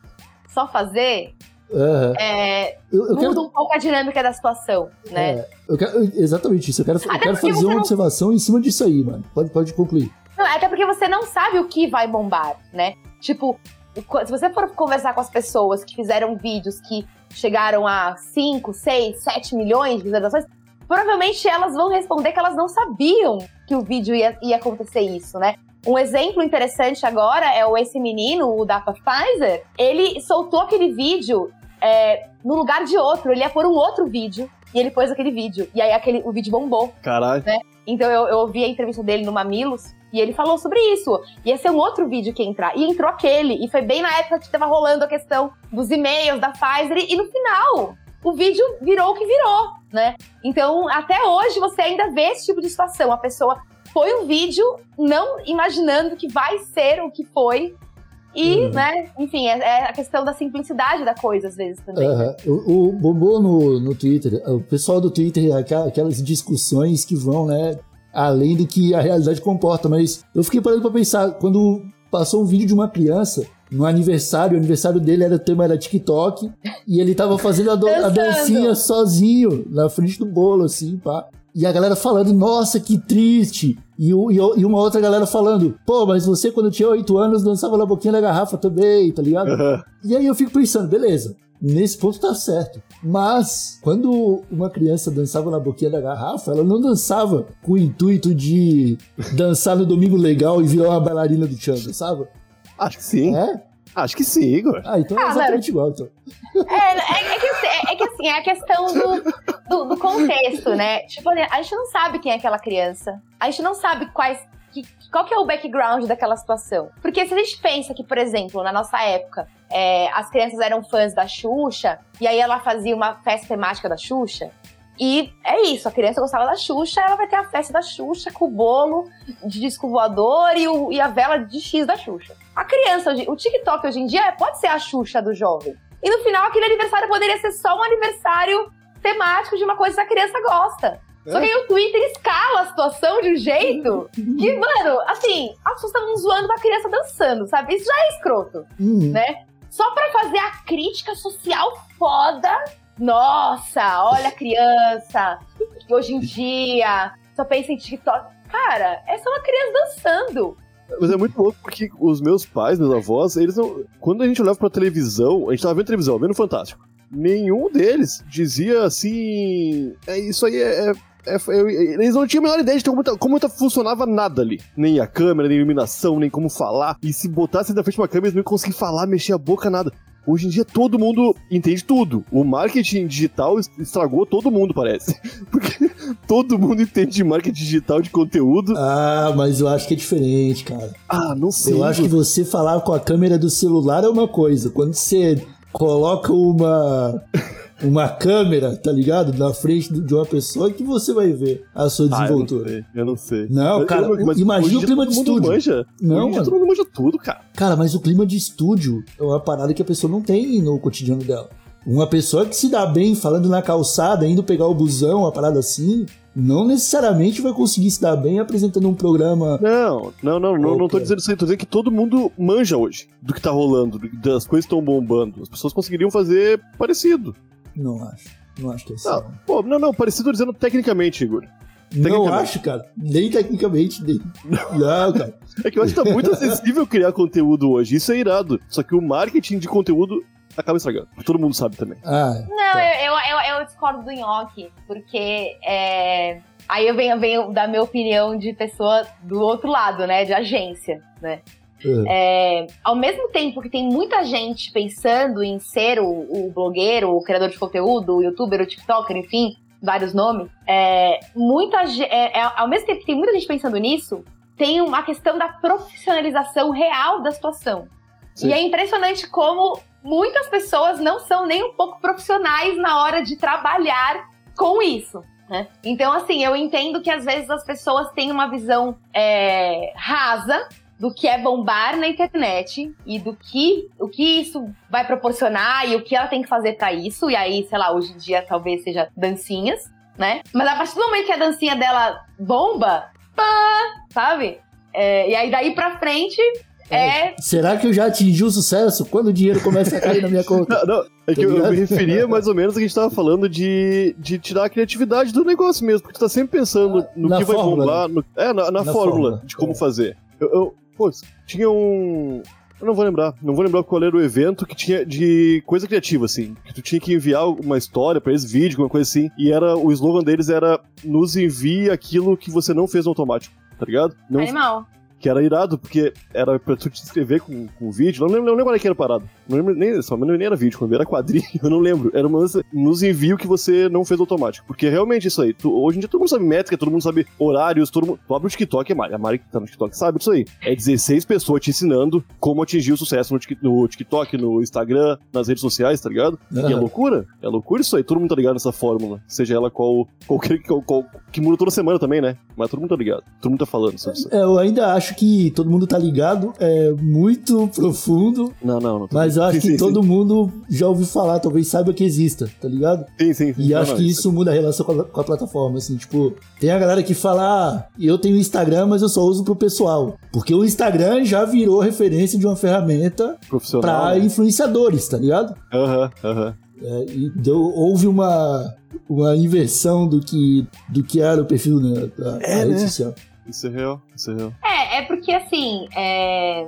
[SPEAKER 3] só fazer,
[SPEAKER 1] Aham.
[SPEAKER 3] é,
[SPEAKER 1] Eu, eu
[SPEAKER 3] muda
[SPEAKER 1] quero,
[SPEAKER 3] um pouco a dinâmica da situação, né?
[SPEAKER 1] é, eu quero- exatamente isso. Eu quero, eu quero
[SPEAKER 3] porque
[SPEAKER 1] fazer
[SPEAKER 3] você
[SPEAKER 1] uma
[SPEAKER 3] não-
[SPEAKER 1] observação em cima disso aí, mano. Pode, pode concluir.
[SPEAKER 3] Não, até porque você não sabe o que vai bombar, né? Tipo, se você for conversar com as pessoas que fizeram vídeos que chegaram a 5, 6, 7 milhões de visualizações, provavelmente elas vão responder que elas não sabiam que o vídeo ia, ia acontecer isso, né? Um exemplo interessante agora é o esse menino, o da Pfizer, ele soltou aquele vídeo é, no lugar de outro, ele ia pôr um outro vídeo e ele pôs aquele vídeo. E aí aquele, o vídeo bombou.
[SPEAKER 2] Caralho.
[SPEAKER 3] Então eu, eu ouvi a entrevista dele no Mamilos e ele falou sobre isso. Ia ser um outro vídeo que ia entrar. E entrou aquele. E foi bem na época que tava rolando a questão dos e-mails da Pfizer. E no final, o vídeo virou o que virou. né? Então, até hoje você ainda vê esse tipo de situação. A pessoa põe um vídeo não imaginando que vai ser o que foi. E,
[SPEAKER 1] Uhum.
[SPEAKER 3] né, enfim, é, é a questão da simplicidade da coisa, às vezes, também.
[SPEAKER 1] Aham. O, o bombou no, no Twitter, o pessoal do Twitter, aquela- aquelas discussões que vão, né, além do que a realidade comporta, mas eu fiquei parando pra pensar, quando passou um vídeo de uma criança no aniversário, o aniversário dele era o tema era TikTok, e ele tava fazendo a, do- a dancinha sozinho, na frente do bolo, assim, pá. E a galera falando, nossa, que triste. E, o- e o- e uma outra galera falando, pô, mas você quando tinha 8 anos dançava na boquinha da garrafa também, tá ligado? E aí eu fico pensando, beleza, nesse ponto tá certo. Mas, quando uma criança dançava na boquinha da garrafa, ela não dançava com o intuito de dançar no domingo legal e virar uma bailarina do Chan, dançava?
[SPEAKER 2] Acho que sim.
[SPEAKER 1] É?
[SPEAKER 2] Acho que sim, Igor.
[SPEAKER 1] Ah, então é
[SPEAKER 3] Ah,
[SPEAKER 1] exatamente igual, então.
[SPEAKER 3] É, é, é que, assim, é, é que assim, é a questão do, do, do contexto, né? Tipo, a gente não sabe quem é aquela criança. A gente não sabe quais. Que, qual que é o background daquela situação. Porque se a gente pensa que, por exemplo, na nossa época, é, as crianças eram fãs da Xuxa, e aí ela fazia uma festa temática da Xuxa. E é isso, a criança gostava da Xuxa, ela vai ter a festa da Xuxa com o bolo de disco voador e, o- e a vela de X da Xuxa. A criança, o TikTok hoje em dia pode ser a Xuxa do jovem. E no final, aquele aniversário poderia ser só um aniversário temático de uma coisa que a criança gosta. Só que aí o Twitter escala a situação de um jeito que, mano, assim, as pessoas estavam zoando uma criança dançando, sabe? Isso já é escroto,
[SPEAKER 1] Hum,
[SPEAKER 3] né? Só pra fazer a crítica social foda. Nossa, olha a criança, hoje em dia só pensa em TikTok. Cara, é só uma criança dançando.
[SPEAKER 2] Mas é muito louco porque os meus pais, meus avós, eles não. Quando a gente olhava pra televisão, a gente tava vendo televisão, vendo Fantástico. Nenhum deles dizia assim. É, isso aí é. é- é- é- eles não tinham a menor ideia de como, tá- como tá- funcionava nada ali. Nem a câmera, nem a iluminação, nem como falar. E se botasse na frente de uma câmera, eles não iam conseguir falar, mexer a boca, nada. Hoje em dia todo mundo entende tudo. O marketing digital es- estragou todo mundo, parece. Porque todo mundo entende de marketing digital de conteúdo.
[SPEAKER 1] Ah, mas eu acho que é diferente, cara.
[SPEAKER 2] Ah, não sei.
[SPEAKER 1] Eu acho que você falar com a câmera do celular é uma coisa. Quando você coloca uma uma câmera, tá ligado? Na frente de uma pessoa que você vai ver a sua
[SPEAKER 2] Ah, eu não
[SPEAKER 1] desenvoltura.
[SPEAKER 2] sei, eu não sei.
[SPEAKER 1] Não,
[SPEAKER 2] Eu-
[SPEAKER 1] cara,
[SPEAKER 2] eu-
[SPEAKER 1] imagina o clima de estúdio.
[SPEAKER 2] Manja.
[SPEAKER 1] Não, mano.
[SPEAKER 2] todo mundo manja tudo, cara.
[SPEAKER 1] Cara, mas o clima de estúdio é uma parada que a pessoa não tem no cotidiano dela. Uma pessoa que se dá bem falando na calçada, indo pegar o busão, uma parada assim, não necessariamente vai conseguir se dar bem apresentando um programa.
[SPEAKER 2] Não, não, não, não, não tô dizendo isso aí, tô dizendo que todo mundo manja hoje do que tá rolando, do- das coisas estão bombando. As pessoas conseguiriam fazer parecido.
[SPEAKER 1] Não acho. Não acho que é assim.
[SPEAKER 2] Não, pô, não, não, parecido dizendo tecnicamente, Igor.
[SPEAKER 1] Não acho, cara. Nem tecnicamente, nem. Não, cara.
[SPEAKER 2] É que eu acho que tá muito acessível criar conteúdo hoje, isso é irado. Só que o marketing de conteúdo acaba estragando. Todo mundo sabe também.
[SPEAKER 1] Ah,
[SPEAKER 3] Não,
[SPEAKER 1] Tá.
[SPEAKER 3] eu, eu, eu, eu discordo do Nhoque, porque é, aí eu venho, venho dar minha opinião de pessoa do outro lado, né? De agência, né?
[SPEAKER 1] É.
[SPEAKER 3] É, ao mesmo tempo que tem muita gente pensando em ser o, o blogueiro, o criador de conteúdo, o youtuber, o tiktoker, enfim, vários nomes, é, muita, é, é, ao mesmo tempo que tem muita gente pensando nisso, tem uma questão da profissionalização real da situação.
[SPEAKER 2] Sim.
[SPEAKER 3] E é impressionante como muitas pessoas não são nem um pouco profissionais na hora de trabalhar com isso. né? Então, assim, eu entendo que às vezes as pessoas têm uma visão é, rasa do que é bombar na internet e do que o que isso vai proporcionar e o que ela tem que fazer pra isso. E aí, sei lá, hoje em dia talvez seja dancinhas, né? Mas a partir do momento que a dancinha dela bomba, pá, sabe? É, e aí daí pra frente é
[SPEAKER 1] Será que eu já atingi o sucesso quando o dinheiro começa a cair na minha conta?
[SPEAKER 2] Não, não, é que
[SPEAKER 1] Tá
[SPEAKER 2] eu, eu me referia mais ou menos a que a gente tava falando de, de tirar a criatividade do negócio mesmo, porque tu tá sempre pensando no
[SPEAKER 1] Na
[SPEAKER 2] que vai
[SPEAKER 1] fórmula,
[SPEAKER 2] bombar, no- é, na, na
[SPEAKER 1] Na
[SPEAKER 2] fórmula,
[SPEAKER 1] fórmula,
[SPEAKER 2] de como
[SPEAKER 1] é.
[SPEAKER 2] fazer. Eu, eu, pô, tinha um. Eu não vou lembrar, não vou lembrar qual era o evento que tinha de coisa criativa, assim. Que tu tinha que enviar uma história pra eles, vídeo, alguma coisa assim. E era o slogan deles era nos envie aquilo que você não fez no automático, tá ligado? Não,
[SPEAKER 3] animal.
[SPEAKER 2] Que era irado, porque era pra tu te inscrever com, com vídeo. Não lembro, não lembro qual que era a parada. Não lembro nem, só, nem era vídeo, quando era quadrinho, eu não lembro. Era uma nos envio que você não fez automático. Porque realmente isso aí, tu- hoje em dia todo mundo sabe métrica, todo mundo sabe horários, todo mundo. Tu abre o TikTok, a Mari, a Mari que tá no TikTok sabe disso aí. É 16 pessoas te ensinando como atingir o sucesso no, no TikTok, no Instagram, nas redes sociais, tá ligado? E é loucura. É loucura isso aí. Todo mundo tá ligado nessa fórmula. Seja ela qual. qualquer qual, qual- que muda toda semana também, né? Mas todo mundo tá ligado. Todo mundo tá falando sobre isso.
[SPEAKER 1] É, Eu ainda acho que todo mundo tá ligado, é muito profundo,
[SPEAKER 2] Não, não, não.
[SPEAKER 1] mas eu acho
[SPEAKER 2] Sim,
[SPEAKER 1] que
[SPEAKER 2] sim,
[SPEAKER 1] todo mundo já ouviu falar, talvez saiba que exista, tá ligado?
[SPEAKER 2] Sim, sim, sim.
[SPEAKER 1] E acho
[SPEAKER 2] não,
[SPEAKER 1] que isso muda a relação com a, com a plataforma, assim, tipo, tem a galera que fala, ah, eu tenho Instagram, mas eu só uso pro pessoal. Porque o Instagram já virou referência de uma ferramenta
[SPEAKER 2] Profissional.
[SPEAKER 1] pra
[SPEAKER 2] né?
[SPEAKER 1] influenciadores, tá ligado?
[SPEAKER 2] Aham, aham.
[SPEAKER 1] É, e deu, houve uma, uma inversão do que, do que era o perfil né, da, da
[SPEAKER 2] É,
[SPEAKER 1] rede
[SPEAKER 2] né?
[SPEAKER 1] social.
[SPEAKER 2] Isso é real, isso é real.
[SPEAKER 3] É, é porque assim, é...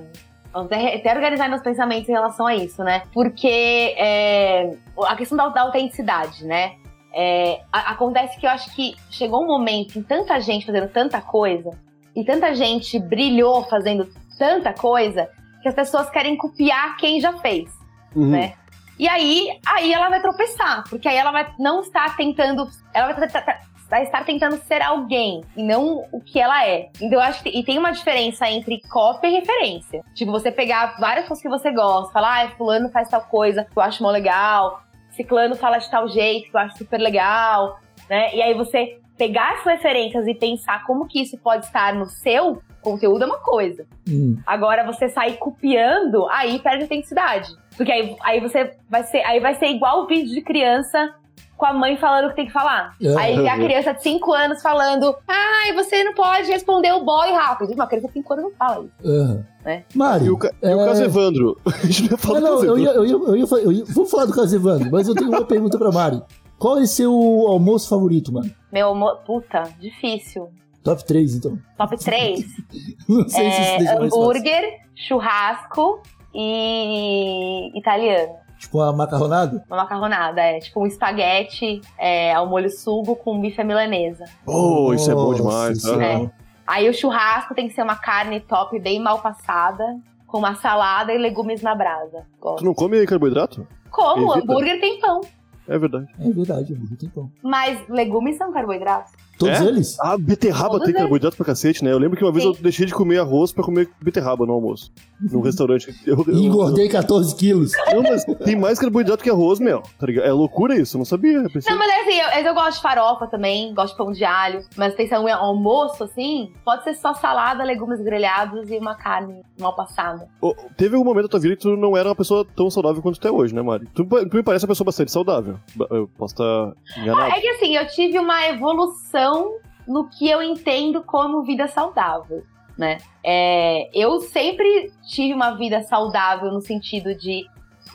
[SPEAKER 3] vamos até, até organizar meus pensamentos em relação a isso, né? Porque é, a questão da, da autenticidade, né? É, a- acontece que eu acho que chegou um momento em tanta gente fazendo tanta coisa, e tanta gente brilhou fazendo tanta coisa, que as pessoas querem copiar quem já fez.
[SPEAKER 2] Uhum.
[SPEAKER 3] Né? E aí, aí ela vai tropeçar, porque aí ela vai não estar tentando, ela vai, estar tentando ser alguém e não o que ela é. Então eu acho que e tem uma diferença entre cópia e referência. Tipo, você pegar várias coisas que você gosta, falar, ah, fulano faz tal coisa que eu acho mó legal, ciclano fala de tal jeito que eu acho super legal, né? E aí você pegar essas referências e pensar como que isso pode estar no seu conteúdo é uma coisa.
[SPEAKER 1] Hum,
[SPEAKER 3] Agora você sair copiando, aí perde a autenticidade. Porque aí, aí você vai ser, aí vai ser igual o vídeo de criança com a mãe falando o que tem que falar.
[SPEAKER 1] É.
[SPEAKER 3] Aí a criança de 5 anos falando: Ai, você não pode responder o boy rápido. Uma criança de 5 anos não fala isso.
[SPEAKER 1] aham.
[SPEAKER 3] É.
[SPEAKER 1] Mário,
[SPEAKER 2] E o, ca... e o
[SPEAKER 1] é-
[SPEAKER 2] caso Evandro? A gente não ia falar
[SPEAKER 1] Ah,
[SPEAKER 2] do
[SPEAKER 1] não,
[SPEAKER 2] caso
[SPEAKER 1] eu
[SPEAKER 2] Evandro.
[SPEAKER 1] ia, eu, ia, eu, ia, fa- eu ia- vou falar do caso Evandro, mas eu tenho uma pergunta pra Mari. Qual é seu almoço favorito, mano?
[SPEAKER 3] Meu amor, puta, difícil.
[SPEAKER 1] Top 3, então.
[SPEAKER 3] Top 3:
[SPEAKER 1] Não sei se isso
[SPEAKER 3] é,
[SPEAKER 1] deixa mais fácil.
[SPEAKER 3] hambúrguer, churrasco e italiano.
[SPEAKER 1] Tipo uma macarronada?
[SPEAKER 3] Uma macarronada, é tipo um espaguete é, ao molho sugo com bife milanesa.
[SPEAKER 2] Oh, isso é bom
[SPEAKER 1] Nossa
[SPEAKER 2] demais.
[SPEAKER 1] Senhora.
[SPEAKER 2] aham.
[SPEAKER 3] Aí o churrasco tem que ser uma carne top, bem mal passada, com uma salada e legumes na brasa.
[SPEAKER 2] Tu
[SPEAKER 3] Gosto.
[SPEAKER 2] não come carboidrato?
[SPEAKER 3] Como?
[SPEAKER 2] Evita.
[SPEAKER 3] Hambúrguer tem pão.
[SPEAKER 2] É verdade.
[SPEAKER 1] É verdade, hambúrguer tem pão.
[SPEAKER 3] Mas legumes são carboidratos.
[SPEAKER 1] Todos
[SPEAKER 2] É?
[SPEAKER 1] eles?
[SPEAKER 2] Ah, beterraba
[SPEAKER 3] Todos
[SPEAKER 2] tem
[SPEAKER 3] eles.
[SPEAKER 2] carboidrato pra cacete, né? Eu lembro que uma vez
[SPEAKER 3] Sim.
[SPEAKER 2] eu deixei de comer arroz pra comer beterraba no almoço. Num restaurante. Eu, eu-
[SPEAKER 1] engordei 14 quilos.
[SPEAKER 2] Não, mas tem mais carboidrato que arroz, meu. Tá ligado? É loucura isso, eu não sabia. Eu pensei...
[SPEAKER 3] Não, mas é assim, eu, eu gosto de farofa também, gosto de pão de alho. Mas pensando em almoço, assim, pode ser só salada, legumes grelhados e uma carne mal passada.
[SPEAKER 2] Ô, Teve algum momento da tua vida que tu não era uma pessoa tão saudável quanto tu é hoje, né, Mari? Tu, tu me parece uma pessoa bastante saudável. Eu posso estar enganado.
[SPEAKER 3] Ah, é que assim, eu tive uma evolução no que eu entendo como vida saudável, né? É, eu sempre tive uma vida saudável no sentido de.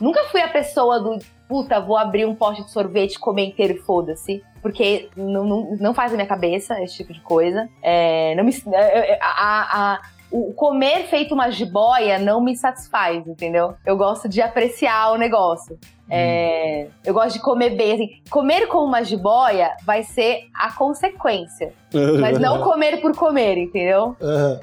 [SPEAKER 3] Nunca fui a pessoa do. Puta, vou abrir um pote de sorvete, comer inteiro e foda-se. Porque não, não, não faz na minha cabeça esse tipo de coisa. É, não me, é, é, a, a- a- o comer feito uma jiboia não me satisfaz, entendeu? Eu gosto de apreciar o negócio. É, eu gosto de comer bem. Assim, comer com uma jiboia vai ser a consequência. Mas não comer por comer, entendeu?
[SPEAKER 1] Aham.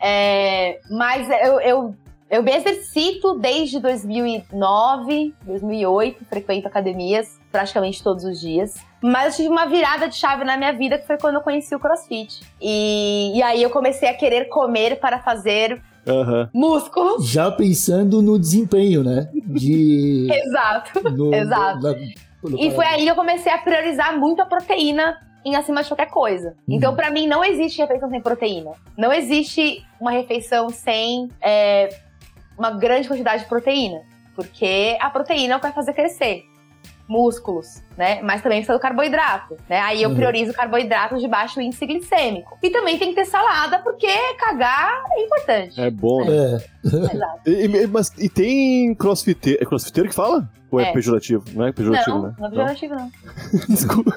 [SPEAKER 3] É, mas eu, eu, eu me exercito desde 2009, 2008, frequento academias praticamente todos os dias. Mas eu tive uma virada de chave na minha vida que foi quando eu conheci o crossfit. E, e aí eu comecei a querer comer para fazer
[SPEAKER 2] Aham.
[SPEAKER 3] músculo.
[SPEAKER 1] Já pensando no desempenho, né? De.
[SPEAKER 3] Exato.
[SPEAKER 1] no-
[SPEAKER 3] Exato.
[SPEAKER 1] na- no-
[SPEAKER 3] E foi aí que eu comecei a priorizar muito a proteína em acima de qualquer coisa. Então, pra mim, não existe refeição sem proteína. Não existe uma refeição sem é, uma grande quantidade de proteína. Porque a proteína é o que vai fazer crescer músculos, né? Mas também precisa do carboidrato, né? Aí eu
[SPEAKER 1] Uhum.
[SPEAKER 3] priorizo carboidratos de baixo índice glicêmico. E também tem que ter salada, porque cagar é importante.
[SPEAKER 2] É bom, né?
[SPEAKER 1] É.
[SPEAKER 3] Exato.
[SPEAKER 2] E, e- mas, e tem crossfiteiro. É crossfiteiro que fala? Ou é,
[SPEAKER 3] É.
[SPEAKER 2] pejorativo? Não é pejorativo,
[SPEAKER 3] Não,
[SPEAKER 2] né?
[SPEAKER 3] não é pejorativo, não.
[SPEAKER 2] Desculpa.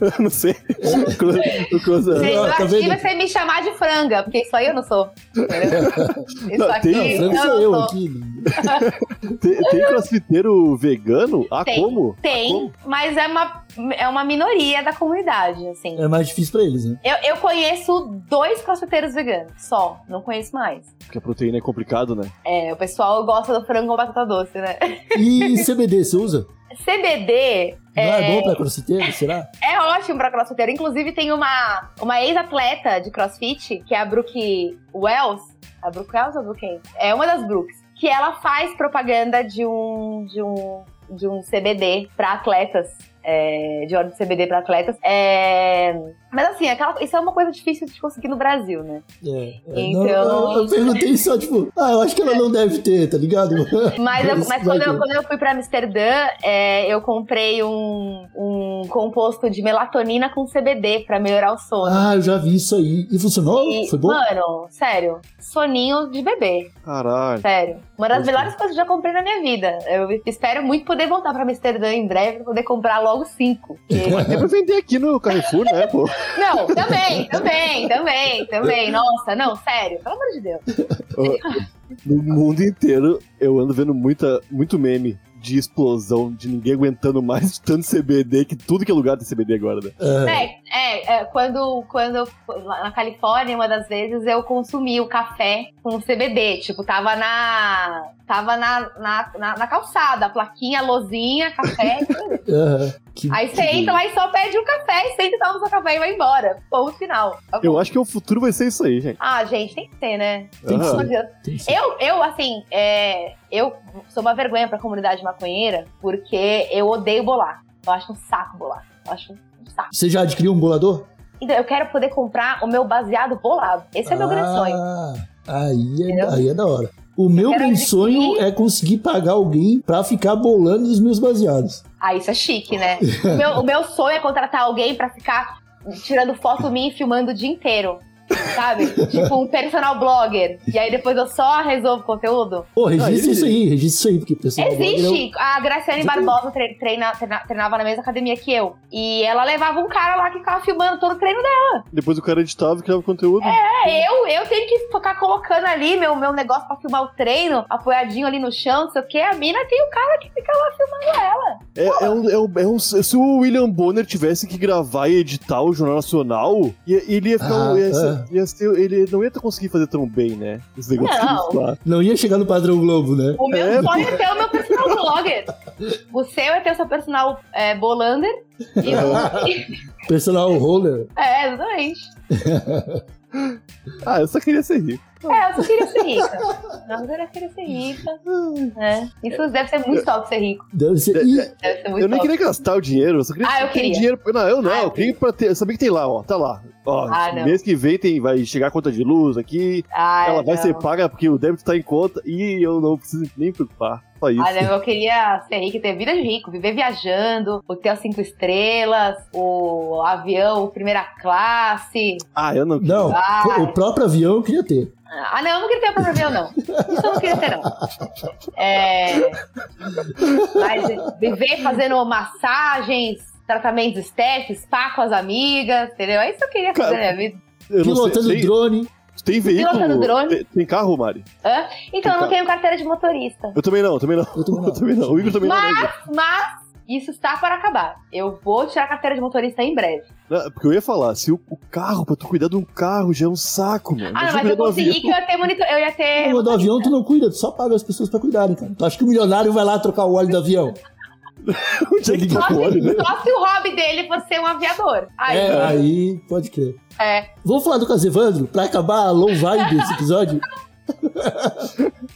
[SPEAKER 2] Eu não sei.
[SPEAKER 1] Não, tá
[SPEAKER 3] Pejorativo
[SPEAKER 1] vendo?
[SPEAKER 3] é você me chamar de franga, porque isso aí eu não sou. Isso
[SPEAKER 2] Não,
[SPEAKER 3] aqui
[SPEAKER 2] tem-
[SPEAKER 1] Não, frango
[SPEAKER 3] eu
[SPEAKER 1] sou
[SPEAKER 3] não
[SPEAKER 1] eu aqui.
[SPEAKER 2] Tem, tem crossfiteiro vegano? Ah,
[SPEAKER 3] Tem.
[SPEAKER 2] como?
[SPEAKER 3] Tem,
[SPEAKER 2] Como?
[SPEAKER 3] mas é uma é uma minoria da comunidade, assim.
[SPEAKER 1] É mais difícil pra eles, né?
[SPEAKER 3] Eu, eu conheço dois crossfiteiros veganos, só. Não conheço mais.
[SPEAKER 2] Porque a proteína é complicado, né?
[SPEAKER 3] É, o pessoal gosta do frango com batata doce, né?
[SPEAKER 1] E CBD, você usa?
[SPEAKER 3] CBD
[SPEAKER 1] Não é,
[SPEAKER 3] é,
[SPEAKER 1] bom pra crossfiteiro, será?
[SPEAKER 3] é ótimo pra crossfiteiro. Inclusive, tem uma, uma ex-atleta de crossfit, que é a Brooke Wells. A Brooke Wells ou a Brooke? É uma das Brooks. Que ela faz propaganda de um, de um, de um CBD pra atletas. é, de óleo de CBD pra atletas. É, mas assim, aquela, isso é uma coisa difícil de conseguir no Brasil, né?
[SPEAKER 1] É. é.
[SPEAKER 3] Então-
[SPEAKER 1] Não, eu, eu perguntei só, tipo, ah, eu acho que ela não deve ter, tá ligado?
[SPEAKER 3] Mas, eu-
[SPEAKER 1] Mas
[SPEAKER 3] mas quando, eu, quando eu fui pra Amsterdã, é, eu comprei um, um composto de melatonina com CBD pra melhorar o sono.
[SPEAKER 1] Ah, eu já vi isso aí. E funcionou?
[SPEAKER 3] E,
[SPEAKER 1] Foi bom?
[SPEAKER 3] Mano, sério, soninho de bebê,
[SPEAKER 2] Caralho.
[SPEAKER 3] sério. Uma das
[SPEAKER 1] Gostei.
[SPEAKER 3] melhores coisas que eu já comprei na minha vida. Eu espero muito poder voltar pra Amsterdã em breve pra poder comprar logo cinco. Porque-
[SPEAKER 2] Tem pra vender aqui no Carrefour, né, pô?
[SPEAKER 3] Não, também, também, também, também. Nossa, não, sério, pelo amor de Deus.
[SPEAKER 2] No mundo inteiro, eu ando vendo muita, muito meme de explosão, de ninguém aguentando mais de tanto CBD, que tudo que é lugar tem CBD agora, né?
[SPEAKER 1] É.
[SPEAKER 3] É, é, é, quando, quando eu- na Califórnia, uma das vezes eu consumi o café com CBD. Tipo, tava na. Tava na, na, na, na calçada, a plaquinha, a lozinha, café.
[SPEAKER 1] Aham. Que-
[SPEAKER 3] Aí você
[SPEAKER 1] que-
[SPEAKER 3] entra lá e só pede um café, e senta, toma o seu café e vai embora. Ponto final. Tá.
[SPEAKER 2] Eu acho que o futuro vai ser isso aí, gente.
[SPEAKER 3] Ah, gente, tem que ter, né?
[SPEAKER 1] Tem que ser, tem que ser.
[SPEAKER 3] Eu, eu, assim, é, eu sou uma vergonha pra comunidade maconheira, porque eu odeio bolar. Eu acho um saco bolar. Eu acho um saco.
[SPEAKER 1] Você já adquiriu um bolador?
[SPEAKER 3] Então, eu quero poder comprar o meu baseado bolado. Esse é o meu grande sonho.
[SPEAKER 1] Ah, Aí é, aí é da hora. O meu
[SPEAKER 3] adquirir-
[SPEAKER 1] sonho é conseguir pagar alguém pra ficar bolando os meus baseados.
[SPEAKER 3] Ah, isso é chique, né? o, meu, o meu sonho é contratar alguém pra ficar tirando foto minha e filmando o dia inteiro. Sabe? tipo um personal blogger. E aí depois eu só resolvo conteúdo.
[SPEAKER 1] Pô, registra isso aí, registra isso aí, porque o pessoal.
[SPEAKER 3] Existe! A Graciane. Barbosa tre- treina- treina- treinava na mesma academia que eu. E ela levava um cara lá que ficava filmando todo o treino dela.
[SPEAKER 2] Depois o cara editava e criava conteúdo.
[SPEAKER 3] É, eu, eu tenho que ficar colocando ali meu, meu negócio pra filmar o treino, apoiadinho ali no chão, não sei o quê. A mina tem o cara que fica lá filmando ela.
[SPEAKER 2] É, é um, é um- é um- se o William Bonner tivesse que gravar e editar o Jornal Nacional, ele ia ficar.
[SPEAKER 1] Ah,
[SPEAKER 2] ia ia ser- ele não ia conseguir fazer tão bem, né? Esse negócio
[SPEAKER 3] Não.
[SPEAKER 2] faz.
[SPEAKER 1] Não ia chegar no padrão Globo, né?
[SPEAKER 3] O meu
[SPEAKER 2] É,
[SPEAKER 3] sonho é ter o meu personal blogger. O seu é ter o seu personal é, bolander. E o...
[SPEAKER 1] Personal roller.
[SPEAKER 3] É, exatamente.
[SPEAKER 2] Ah, eu só queria ser rico.
[SPEAKER 3] É, eu só queria ser rica. Eu queria ser rica. né? Isso deve ser muito top ser rico.
[SPEAKER 1] Deve ser.
[SPEAKER 3] Deve ser muito
[SPEAKER 2] eu nem
[SPEAKER 3] top.
[SPEAKER 2] queria gastar o dinheiro, eu só queria
[SPEAKER 3] Ah, eu
[SPEAKER 2] ter
[SPEAKER 3] queria.
[SPEAKER 2] dinheiro. Não, eu não,
[SPEAKER 3] Ah, eu
[SPEAKER 2] eu queria pra ter. Saber que tem lá, ó. Tá lá. Ó,
[SPEAKER 3] Ah, não.
[SPEAKER 2] mês que vem tem, vai chegar a conta de luz aqui.
[SPEAKER 3] Ah,
[SPEAKER 2] ela vai
[SPEAKER 3] não.
[SPEAKER 2] ser paga porque o débito tá em conta e eu não preciso nem me preocupar. Só isso.
[SPEAKER 3] Ah, não, eu queria ser rico ter vida de rico, viver viajando, hotel cinco estrelas, o avião primeira classe.
[SPEAKER 2] Ah, eu não.
[SPEAKER 1] não,
[SPEAKER 3] Ah.
[SPEAKER 1] o próprio avião eu queria ter.
[SPEAKER 3] Ah, não, eu não queria ter o próprio avião, não. Isso eu não queria ter, não. É... Mas viver fazendo massagens, tratamentos estéticos, spa com as amigas, entendeu? É isso que eu queria fazer
[SPEAKER 2] Cara,
[SPEAKER 3] na minha vida.
[SPEAKER 2] Não sei.
[SPEAKER 1] Pilotando
[SPEAKER 2] Tem,
[SPEAKER 1] drone.
[SPEAKER 2] Tem veículo.
[SPEAKER 3] Pilotando drone.
[SPEAKER 2] Tem, tem carro, Mari?
[SPEAKER 3] Hã? Então, eu não
[SPEAKER 2] Tem
[SPEAKER 3] tenho carteira de motorista.
[SPEAKER 2] Eu também não, eu também não.
[SPEAKER 1] Eu também não.
[SPEAKER 2] Eu também não. O Igor também não. né,
[SPEAKER 3] Mas, mas, isso está para acabar. Eu vou tirar a carteira de motorista em breve.
[SPEAKER 2] Não, porque eu ia falar, se o, o carro, pra tu cuidar de um carro já é um saco, mano.
[SPEAKER 3] Ah, não, mas eu consegui que eu ia ter monitor... Eu ia ter...
[SPEAKER 1] Não, do avião tu não cuida, tu só paga as pessoas pra cuidarem, cara. Tu acha que o milionário vai lá trocar o óleo do avião?
[SPEAKER 2] Onde é que tá
[SPEAKER 3] Só
[SPEAKER 2] óleo, né?
[SPEAKER 3] se, só se o hobby dele fosse ser um aviador. Aí,
[SPEAKER 1] É, aí pode crer.
[SPEAKER 3] é.
[SPEAKER 1] Vamos falar do Casevandro pra acabar a low vibe desse episódio?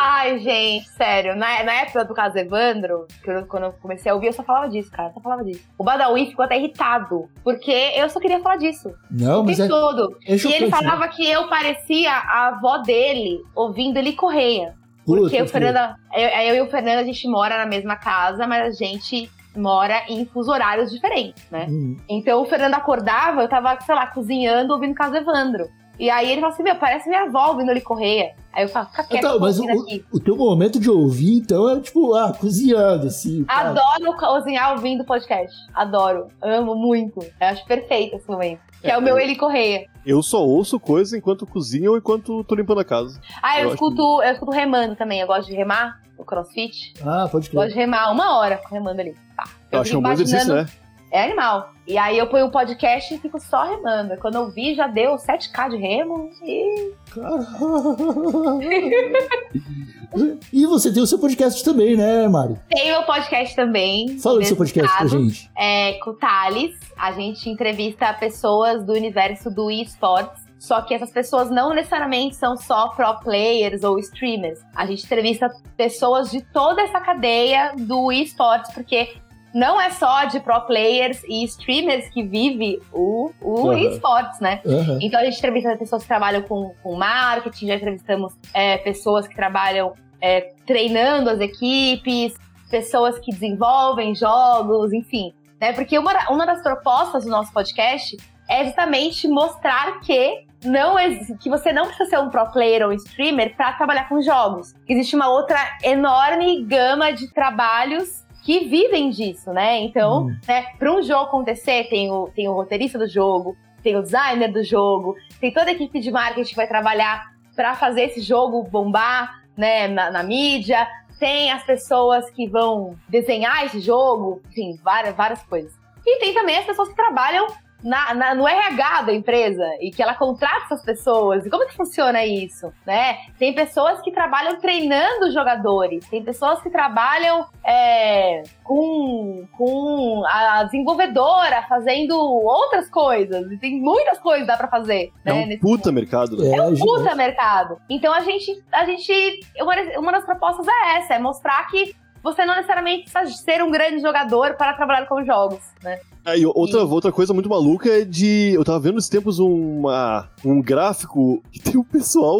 [SPEAKER 3] Ai, gente, sério. Na, na época do caso Evandro, eu- quando eu comecei a ouvir, eu só falava disso, cara. Só falava disso. O Badawi ficou até irritado. Porque eu só queria falar disso.
[SPEAKER 1] Não,
[SPEAKER 3] O
[SPEAKER 1] mas é,
[SPEAKER 3] todo.
[SPEAKER 1] é
[SPEAKER 3] E ele
[SPEAKER 1] né?
[SPEAKER 3] falava que eu parecia a avó dele ouvindo ele Correia. Porque
[SPEAKER 1] Puta
[SPEAKER 3] o Fernando. Eu, eu e o Fernando, a gente mora na mesma casa, mas a gente mora em fuso horários diferentes, né?
[SPEAKER 1] Hum,
[SPEAKER 3] Então o Fernando acordava, eu tava, sei lá, cozinhando, ouvindo Caso Evandro. E aí ele falou assim: Meu, parece minha avó ouvindo ele Correia. Aí eu falo, tá quieto,
[SPEAKER 1] Então, mas o,
[SPEAKER 3] aqui.
[SPEAKER 1] o teu momento de ouvir, então, é tipo, ah, cozinhando, assim. pá.
[SPEAKER 3] Adoro cozinhar ouvindo podcast. Adoro. Amo muito. Eu acho perfeito esse momento. Que é o meu Eli Correia.
[SPEAKER 2] Eu só ouço coisas enquanto cozinho ou enquanto tô limpando a casa.
[SPEAKER 3] Ah, eu,
[SPEAKER 2] Eu acho
[SPEAKER 3] escuto, eu escuto remando também. Eu gosto de remar, o crossfit.
[SPEAKER 1] Ah, pode
[SPEAKER 3] Gosto
[SPEAKER 1] crer.
[SPEAKER 3] de remar uma hora remando ali. Pá.
[SPEAKER 2] Eu acho que é um bom exercício, né?
[SPEAKER 3] É animal. E aí eu ponho um podcast e fico só remando. Quando eu vi, já deu 7k de remo. E
[SPEAKER 1] e você tem o seu podcast também, né, Mari?
[SPEAKER 3] tem meu podcast também.
[SPEAKER 1] Fala do seu podcast pra gente.
[SPEAKER 3] É, com o Thales. A gente entrevista pessoas do universo do esportes. Só que essas pessoas não necessariamente são só pro players ou streamers. A gente entrevista pessoas de toda essa cadeia do esportes, porque não é só de pro players e streamers que vive o, o
[SPEAKER 2] Aham.
[SPEAKER 3] esportes, né?
[SPEAKER 1] Aham.
[SPEAKER 3] Então a gente entrevista pessoas que trabalham com, com marketing, já entrevistamos é, pessoas que trabalham é, treinando as equipes, pessoas que desenvolvem jogos, enfim. Né? Porque uma, uma das propostas do nosso podcast é justamente mostrar que não que você não precisa ser um pro player ou streamer para trabalhar com jogos. Existe uma outra enorme gama de trabalhos que vivem disso, né? Então,
[SPEAKER 1] Hum.
[SPEAKER 3] né, para um jogo acontecer, tem o, tem o roteirista do jogo, tem o designer do jogo, tem toda a equipe de marketing que vai trabalhar para fazer esse jogo bombar, né, na, na mídia, tem as pessoas que vão desenhar esse jogo, enfim, várias, várias coisas. E tem também as pessoas que trabalham na, na- no RH da empresa e que ela contrata essas pessoas. E como que funciona isso, né? Tem pessoas que trabalham treinando jogadores, tem pessoas que trabalham é, com, com a desenvolvedora fazendo outras coisas. E tem muitas coisas que dá pra fazer,
[SPEAKER 2] É
[SPEAKER 3] né?
[SPEAKER 2] um
[SPEAKER 3] nesse
[SPEAKER 2] puta mercado, né?
[SPEAKER 1] É,
[SPEAKER 3] é um
[SPEAKER 1] gigante.
[SPEAKER 3] puta mercado. Então a gente, a gente, uma, uma das propostas é essa, é mostrar que você não necessariamente precisa ser um grande jogador para trabalhar com jogos, né?
[SPEAKER 2] Aí, outra,
[SPEAKER 3] E-
[SPEAKER 2] outra coisa muito maluca é de. Eu tava vendo esses tempos uma, um gráfico que tem um pessoal.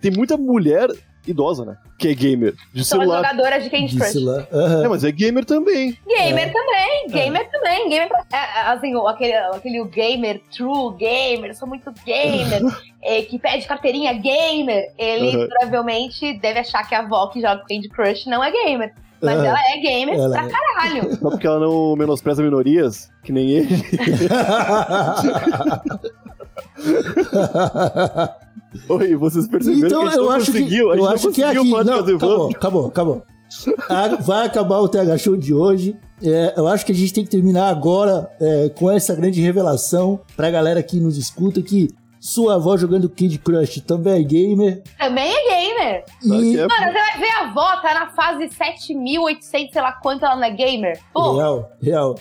[SPEAKER 2] Tem muita mulher idosa, né? Que é gamer. De
[SPEAKER 3] São as
[SPEAKER 2] celular.
[SPEAKER 3] jogadoras de Candy Crush.
[SPEAKER 1] Aham.
[SPEAKER 2] É, mas é gamer também.
[SPEAKER 3] Gamer
[SPEAKER 1] É.
[SPEAKER 3] também, gamer também, gamer é, é, assim, o- aquele, aquele gamer, true gamer, eu sou muito gamer, é, que pede carteirinha gamer, ele
[SPEAKER 2] Uhum.
[SPEAKER 3] provavelmente deve achar que a avó que joga Candy Crush não é gamer. Mas ela é gamer
[SPEAKER 1] Ela
[SPEAKER 3] pra
[SPEAKER 1] é.
[SPEAKER 3] caralho.
[SPEAKER 2] Só porque ela não menospreza minorias, que nem ele. Oi, vocês perceberam
[SPEAKER 1] então
[SPEAKER 2] que a gente
[SPEAKER 1] eu
[SPEAKER 2] não
[SPEAKER 1] acho que,
[SPEAKER 2] conseguiu. a gente
[SPEAKER 1] eu
[SPEAKER 2] não
[SPEAKER 1] acho que
[SPEAKER 2] conseguiu
[SPEAKER 1] aqui. Não, acabou, acabou, acabou. Ah, Vai acabar o TH Show de hoje. É, eu acho que a gente tem que terminar agora é, com essa grande revelação pra galera que nos escuta que sua avó jogando Kid Crush também é gamer.
[SPEAKER 3] Também é gamer.
[SPEAKER 1] E
[SPEAKER 2] é-
[SPEAKER 3] Mano, você vai ver a avó, tá na fase 7800, sei lá quanto ela não é gamer. Pô,
[SPEAKER 1] real, real.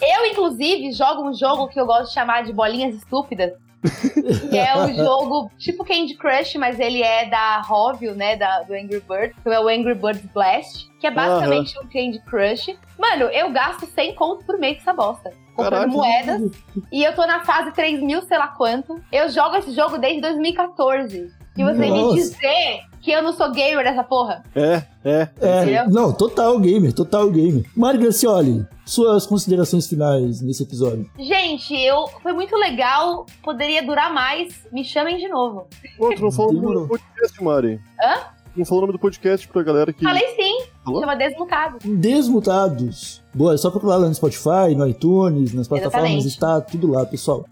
[SPEAKER 3] eu, inclusive, jogo um jogo que eu gosto de chamar de bolinhas estúpidas. que é um jogo tipo Candy Crush, mas ele é da Rovio, né? Da, do Angry Birds. Que é o Angry Birds Blast. Que é basicamente um Candy Crush. Mano, eu gasto 100 conto por mês com essa bosta. Comprando moedas. E eu tô na fase 3 mil, sei lá quanto. Eu jogo esse jogo desde 2014. E você me
[SPEAKER 1] Nossa.
[SPEAKER 3] dizer que eu não sou gamer dessa porra?
[SPEAKER 2] É, é.
[SPEAKER 1] É,
[SPEAKER 3] Entendeu?
[SPEAKER 1] não, total gamer, total gamer. Mari Gracioli, suas considerações finais nesse episódio.
[SPEAKER 3] Gente, eu foi muito legal. Poderia durar mais. Me chamem de novo.
[SPEAKER 2] Pô, tu não falou o nome do podcast, Mari.
[SPEAKER 3] Hã?
[SPEAKER 2] Não falou o nome do podcast pra galera que.
[SPEAKER 3] Falei sim.
[SPEAKER 2] Falou?
[SPEAKER 3] Chama Desmutado.
[SPEAKER 1] Desmutados. Boa, é só procurar lá no Spotify, no iTunes, nas plataformas,
[SPEAKER 3] Exatamente.
[SPEAKER 1] está tudo lá, pessoal.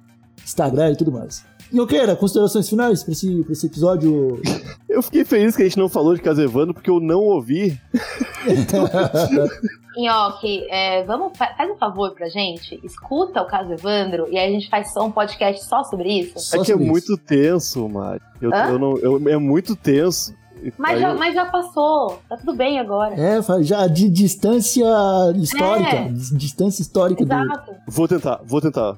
[SPEAKER 1] Instagram e tudo mais. Yokeira, considerações finais pra esse, pra esse episódio?
[SPEAKER 2] Eu fiquei feliz que a gente não falou de Casevando, porque eu não ouvi.
[SPEAKER 3] Nhoque, é, vamos, fa- faz um favor pra gente. Escuta o caso Evandro e aí a gente faz só um podcast só sobre isso.
[SPEAKER 1] Só
[SPEAKER 2] é que é
[SPEAKER 1] sobre isso.
[SPEAKER 2] muito tenso, Mari. Eu, eu não, eu- é muito tenso.
[SPEAKER 3] Mas já,
[SPEAKER 2] eu-
[SPEAKER 3] mas já passou. Tá tudo bem agora.
[SPEAKER 1] É, já de distância histórica.
[SPEAKER 3] É.
[SPEAKER 1] dis- Distância histórica do.
[SPEAKER 3] Exato.
[SPEAKER 2] Vou tentar, vou tentar.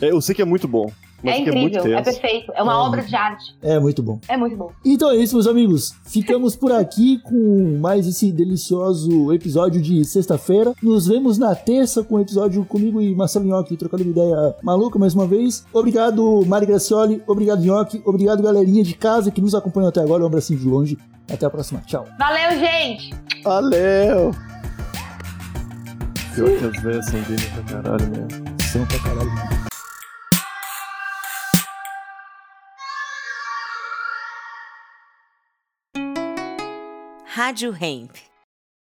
[SPEAKER 2] É, eu sei que é muito bom. Mas
[SPEAKER 3] É
[SPEAKER 2] é
[SPEAKER 3] incrível, é
[SPEAKER 2] tenso.
[SPEAKER 3] perfeito. É uma
[SPEAKER 1] É.
[SPEAKER 3] obra de arte.
[SPEAKER 1] É muito bom.
[SPEAKER 3] É muito bom.
[SPEAKER 1] Então é isso, meus amigos. Ficamos por aqui com mais esse delicioso episódio de sexta-feira. Nos vemos na terça com o episódio comigo e Marcelo Nhoque trocando uma ideia maluca mais uma vez. Obrigado, Mari Gracioli. Obrigado, Nhoque. Obrigado, galerinha de casa que nos acompanhou até agora. Um abracinho de longe. Até a próxima. Tchau.
[SPEAKER 3] Valeu, gente!
[SPEAKER 2] Valeu! Pior que as velhas são dele pra caralho mesmo.
[SPEAKER 1] São pra caralho.
[SPEAKER 4] Rádio Hemp.